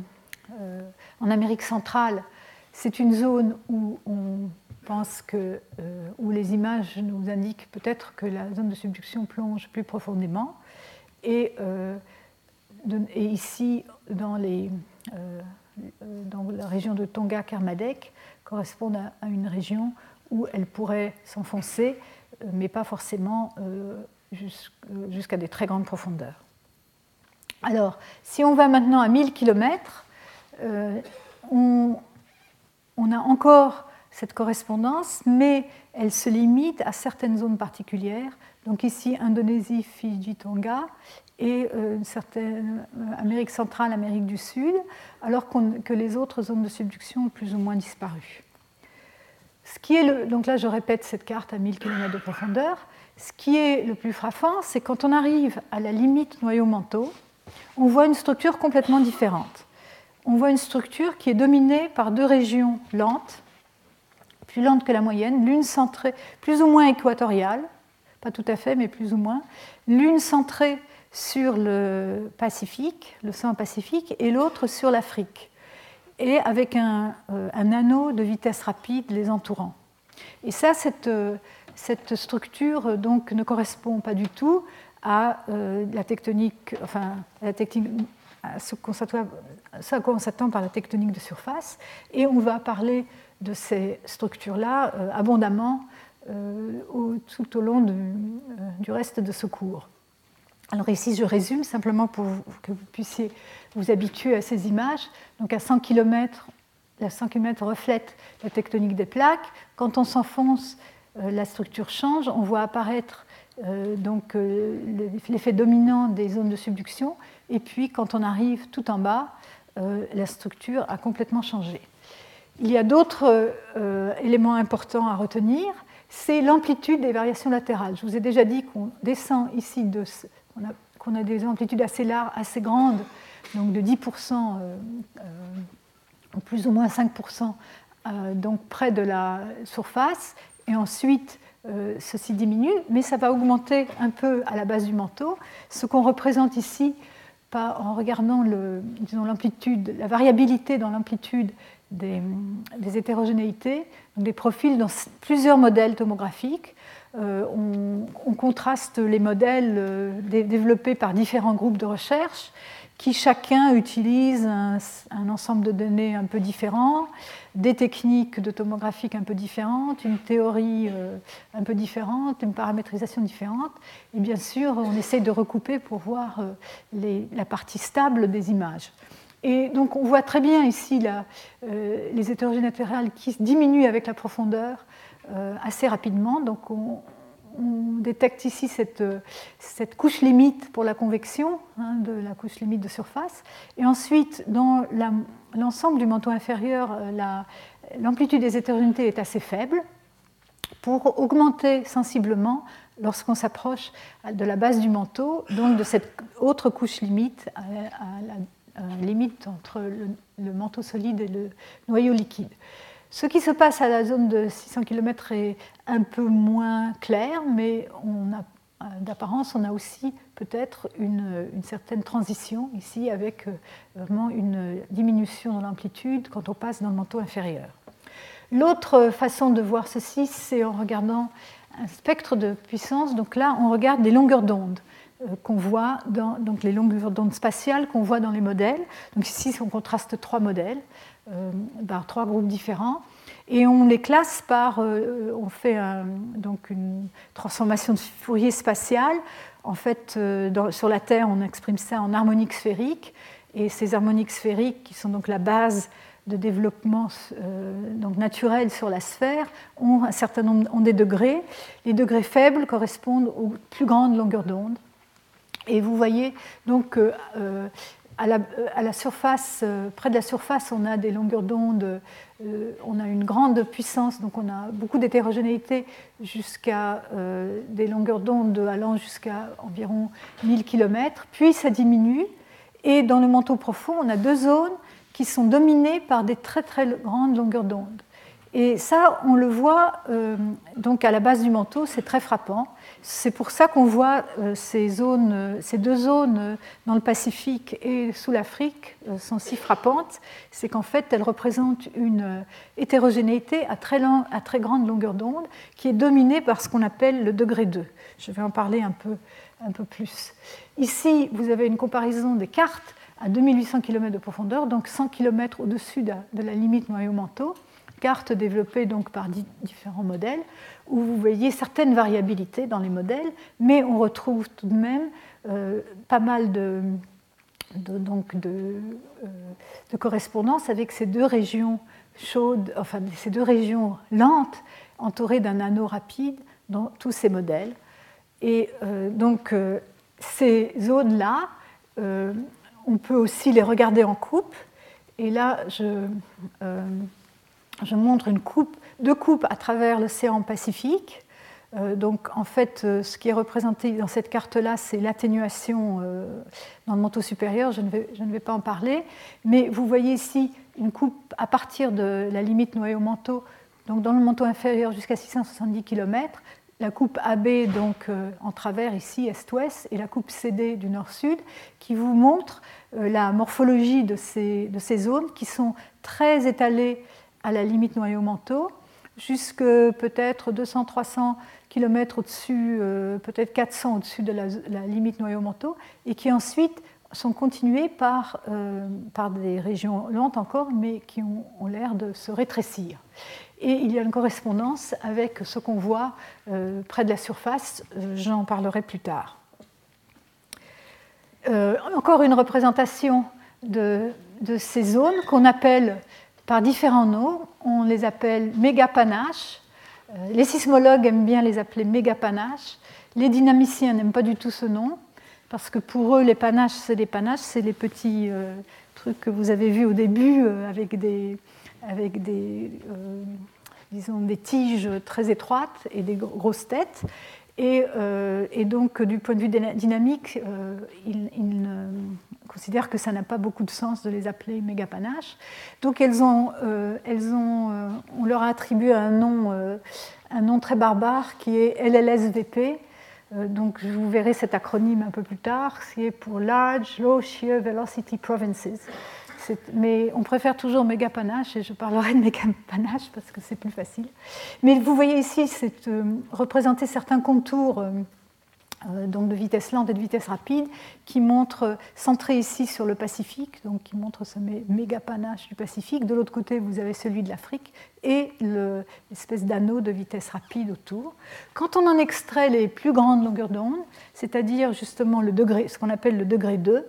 en, Amérique centrale, c'est une zone où on pense que, où les images nous indiquent peut-être que la zone de subduction plonge plus profondément. Et ici, dans, euh, la région de Tonga-Kermadec, correspondent à, une région où elle pourrait s'enfoncer, euh, mais pas forcément euh, jusqu'à des très grandes profondeurs. Alors, si on va maintenant à 1000 km, on, on, a encore cette correspondance, mais elle se limite à certaines zones particulières. Donc ici, Indonésie, Fidji, Tonga, et euh, une certaine euh, Amérique centrale, Amérique du Sud, alors que les autres zones de subduction ont plus ou moins disparu. Ce qui est donc là, je répète cette carte à 1000 km de profondeur. Ce qui est le plus frappant, c'est quand on arrive à la limite noyau-manteau, on voit une structure complètement différente. On voit une structure qui est dominée par deux régions lentes, plus lentes que la moyenne, l'une centrée, plus ou moins équatoriale, pas tout à fait, mais plus ou moins, l'une centrée sur le Pacifique, l'océan Pacifique, et l'autre sur l'Afrique, et avec un, euh, un, anneau de vitesse rapide les entourant. Et ça, cette, euh, cette structure donc, ne correspond pas du tout à euh, la tectonique, enfin, à ce à quoi on s'attend par la tectonique de surface, et on va parler de ces structures-là abondamment tout au long du reste de ce cours. Alors ici, je résume simplement pour que vous puissiez vous habituer à ces images. Donc à 100 km, la 100 km reflète la tectonique des plaques. Quand on s'enfonce, euh, la structure change. On voit apparaître euh, donc euh, l'effet dominant des zones de subduction. Et puis, quand on arrive tout en bas, la structure a complètement changé. Il y a d'autres éléments importants à retenir. C'est l'amplitude des variations latérales. Je vous ai déjà dit qu'on descend ici de qu'on a, des amplitudes assez larges, assez grandes, donc de 10%, euh, euh, plus ou moins 5%, euh, donc près de la surface, et ensuite ceci diminue, mais ça va augmenter un peu à la base du manteau. Ce qu'on représente ici, en regardant l'amplitude, la variabilité dans l'amplitude des, hétérogénéités, des profils dans plusieurs modèles tomographiques. Euh, on, contraste les modèles euh, développés par différents groupes de recherche qui chacun utilise un, ensemble de données un peu différents, des techniques de tomographie un peu différentes, une théorie euh, un peu différente, une paramétrisation différente. Et bien sûr, on essaye de recouper pour voir la partie stable des images. Et donc on voit très bien ici les hétérogènes latérales qui diminuent avec la profondeur euh, assez rapidement. Donc on, détecte ici cette, cette, couche limite pour la convection, hein, de la couche limite de surface. Et ensuite, dans l'ensemble du manteau inférieur, euh, l'amplitude des hétérogénéités est assez faible pour augmenter sensiblement lorsqu'on s'approche de la base du manteau, donc de cette autre couche limite, à, la limite entre le, manteau solide et le noyau liquide. Ce qui se passe à la zone de 600 km est un peu moins clair, mais d'apparence, on a aussi peut-être une, certaine transition ici avec euh, vraiment une diminution de l'amplitude quand on passe dans le manteau inférieur. L'autre façon de voir ceci, c'est en regardant un spectre de puissance. Donc là, on regarde des longueurs d'onde. qu'on voit dans donc les longueurs d'onde spatiales qu'on voit dans les modèles. Donc ici, on contraste trois modèles par trois groupes différents. Et on les classe par, on fait donc une transformation de Fourier spatiale. En fait, sur la Terre, on exprime ça en harmonique sphérique. Et ces harmoniques sphériques, qui sont donc la base de développement euh, donc naturel sur la sphère, ont un certain nombre ont des degrés. Les degrés faibles correspondent aux plus grandes longueurs d'onde. Et vous voyez donc euh, à, la, à, la, surface, euh, près de la surface, on a des longueurs d'onde, on a une grande puissance, donc on a beaucoup d'hétérogénéité jusqu'à des longueurs d'onde allant jusqu'à environ 1000 km, puis ça diminue et dans le manteau profond, on a deux zones qui sont dominées par des très très grandes longueurs d'onde. Et ça, on le voit euh, donc à la base du manteau, c'est très frappant. C'est pour ça qu'on voit euh, ces, deux zones dans le Pacifique et sous l'Afrique euh, sont si frappantes. C'est qu'en fait, elles représentent une hétérogénéité à très, à très grande longueur d'onde qui est dominée par ce qu'on appelle le degré 2. Je vais en parler un peu, un peu plus. Ici, vous avez une comparaison des cartes à 2800 km de profondeur, donc 100 km au-dessus de, la limite noyau-manteau, carte développée donc par différents modèles, où vous voyez certaines variabilités dans les modèles, mais on retrouve tout de même euh, pas mal de, donc de, euh, de correspondance avec ces deux régions chaudes, enfin ces deux régions lentes, entourées d'un anneau rapide dans tous ces modèles. Et euh, donc ces zones-là, on peut aussi les regarder en coupe. Et là, je, je montre une coupe, deux coupes à travers l'océan Pacifique. Euh, donc, en fait, ce qui est représenté dans cette carte-là, c'est l'atténuation dans le manteau supérieur. Je ne, vais, pas en parler. Mais vous voyez ici une coupe à partir de la limite noyau-manteau, donc dans le manteau inférieur jusqu'à 670 km, la coupe AB donc euh, en travers ici est-ouest et la coupe CD du nord-sud qui vous montre euh, la morphologie de ces, zones qui sont très étalées à la limite noyau-manteau jusque peut-être 200-300 km au-dessus, euh, peut-être 400 au-dessus de la, limite noyau-manteau et qui ensuite sont continuées par, par des régions lentes encore mais qui ont, l'air de se rétrécir et il y a une correspondance avec ce qu'on voit euh, près de la surface, euh, j'en parlerai plus tard. Euh, encore une représentation de, ces zones qu'on appelle par différents noms, on les appelle mégapanaches, les sismologues aiment bien les appeler mégapanaches, les dynamiciens n'aiment pas du tout ce nom, parce que pour eux, les panaches, c'est des panaches, c'est les petits trucs que vous avez vus au début avec des, avec des, euh, tiges très étroites et des grosses têtes. Et, euh, donc, du point de vue dynamique, euh, il, considère que ça n'a pas beaucoup de sens de les appeler mégapanaches. Donc, elles ont, elles ont, on leur a attribué un nom, un nom très barbare qui est LLSVP. donc, je vous verrai cet acronyme un peu plus tard, qui est pour Large Low Shear Velocity Provinces mais on préfère toujours méga panache et je parlerai de méga panache parce que c'est plus facile. Mais vous voyez ici, c'est euh, représenter certains contours euh, euh, donc de vitesse lente et de vitesse rapide qui montrent, centré ici sur le Pacifique, donc qui montre ce méga panache du Pacifique. De l'autre côté, vous avez celui de l'Afrique et l'espèce d'anneau de vitesse rapide autour. Quand on en extrait les plus grandes longueurs d'onde, c'est-à-dire justement le degré, ce qu'on appelle le degré 2,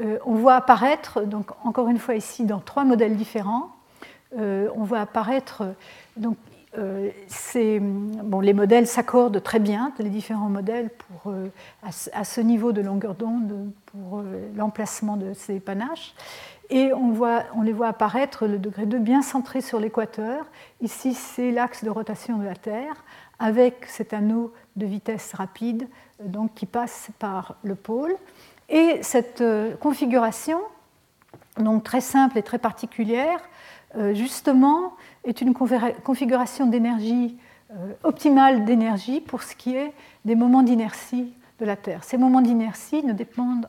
euh, on voit apparaître, donc encore une fois ici, dans trois modèles différents, euh, on voit apparaître, euh, les modèles s'accordent très bien, les différents modèles, pour, à, ce niveau de longueur d'onde pour l'emplacement de ces panaches. Et on, les voit apparaître, le degré 2 bien centré sur l'équateur. Ici, c'est l'axe de rotation de la Terre, avec cet anneau de vitesse rapide donc, qui passe par le pôle. Et cette euh, configuration, donc très simple et très particulière, euh, justement, est une configuration d'énergie euh, optimale d'énergie pour ce qui est des moments d'inertie de la Terre. Ces moments d'inertie ne dépendent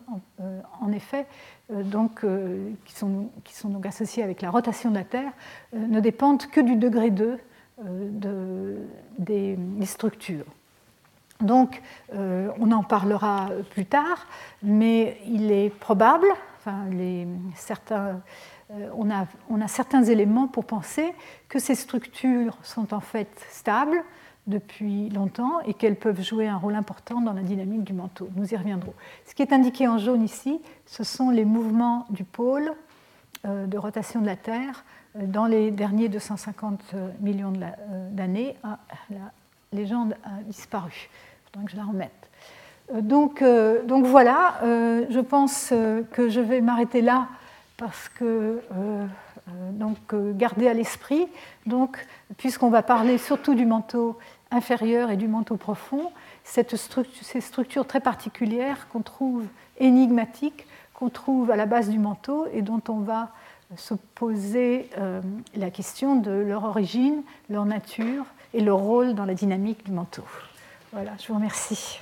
en, effet, donc, qui, sont, qui, sont, donc associés avec la rotation de la Terre, ne dépendent que du degré 2 de, des structures. Donc, on en parlera plus tard, mais il est probable, enfin, les, certains, on, a, on, a, certains éléments pour penser que ces structures sont en fait stables depuis longtemps et qu'elles peuvent jouer un rôle important dans la dynamique du manteau. Nous y reviendrons. Ce qui est indiqué en jaune ici, ce sont les mouvements du pôle de rotation de la Terre dans les derniers 250 euh, millions euh, d'années, ah, la légende a disparu. Il faudrait que je la remette. Euh, donc voilà, je pense que je vais m'arrêter là parce que donc garder à l'esprit, donc puisqu'on va parler surtout du manteau inférieur et du manteau profond, cette structure, ces structures très particulières qu'on trouve énigmatiques, qu'on trouve à la base du manteau et dont on va se poser euh, la question de leur origine, leur nature et leur rôle dans la dynamique du manteau. Voilà, je vous remercie.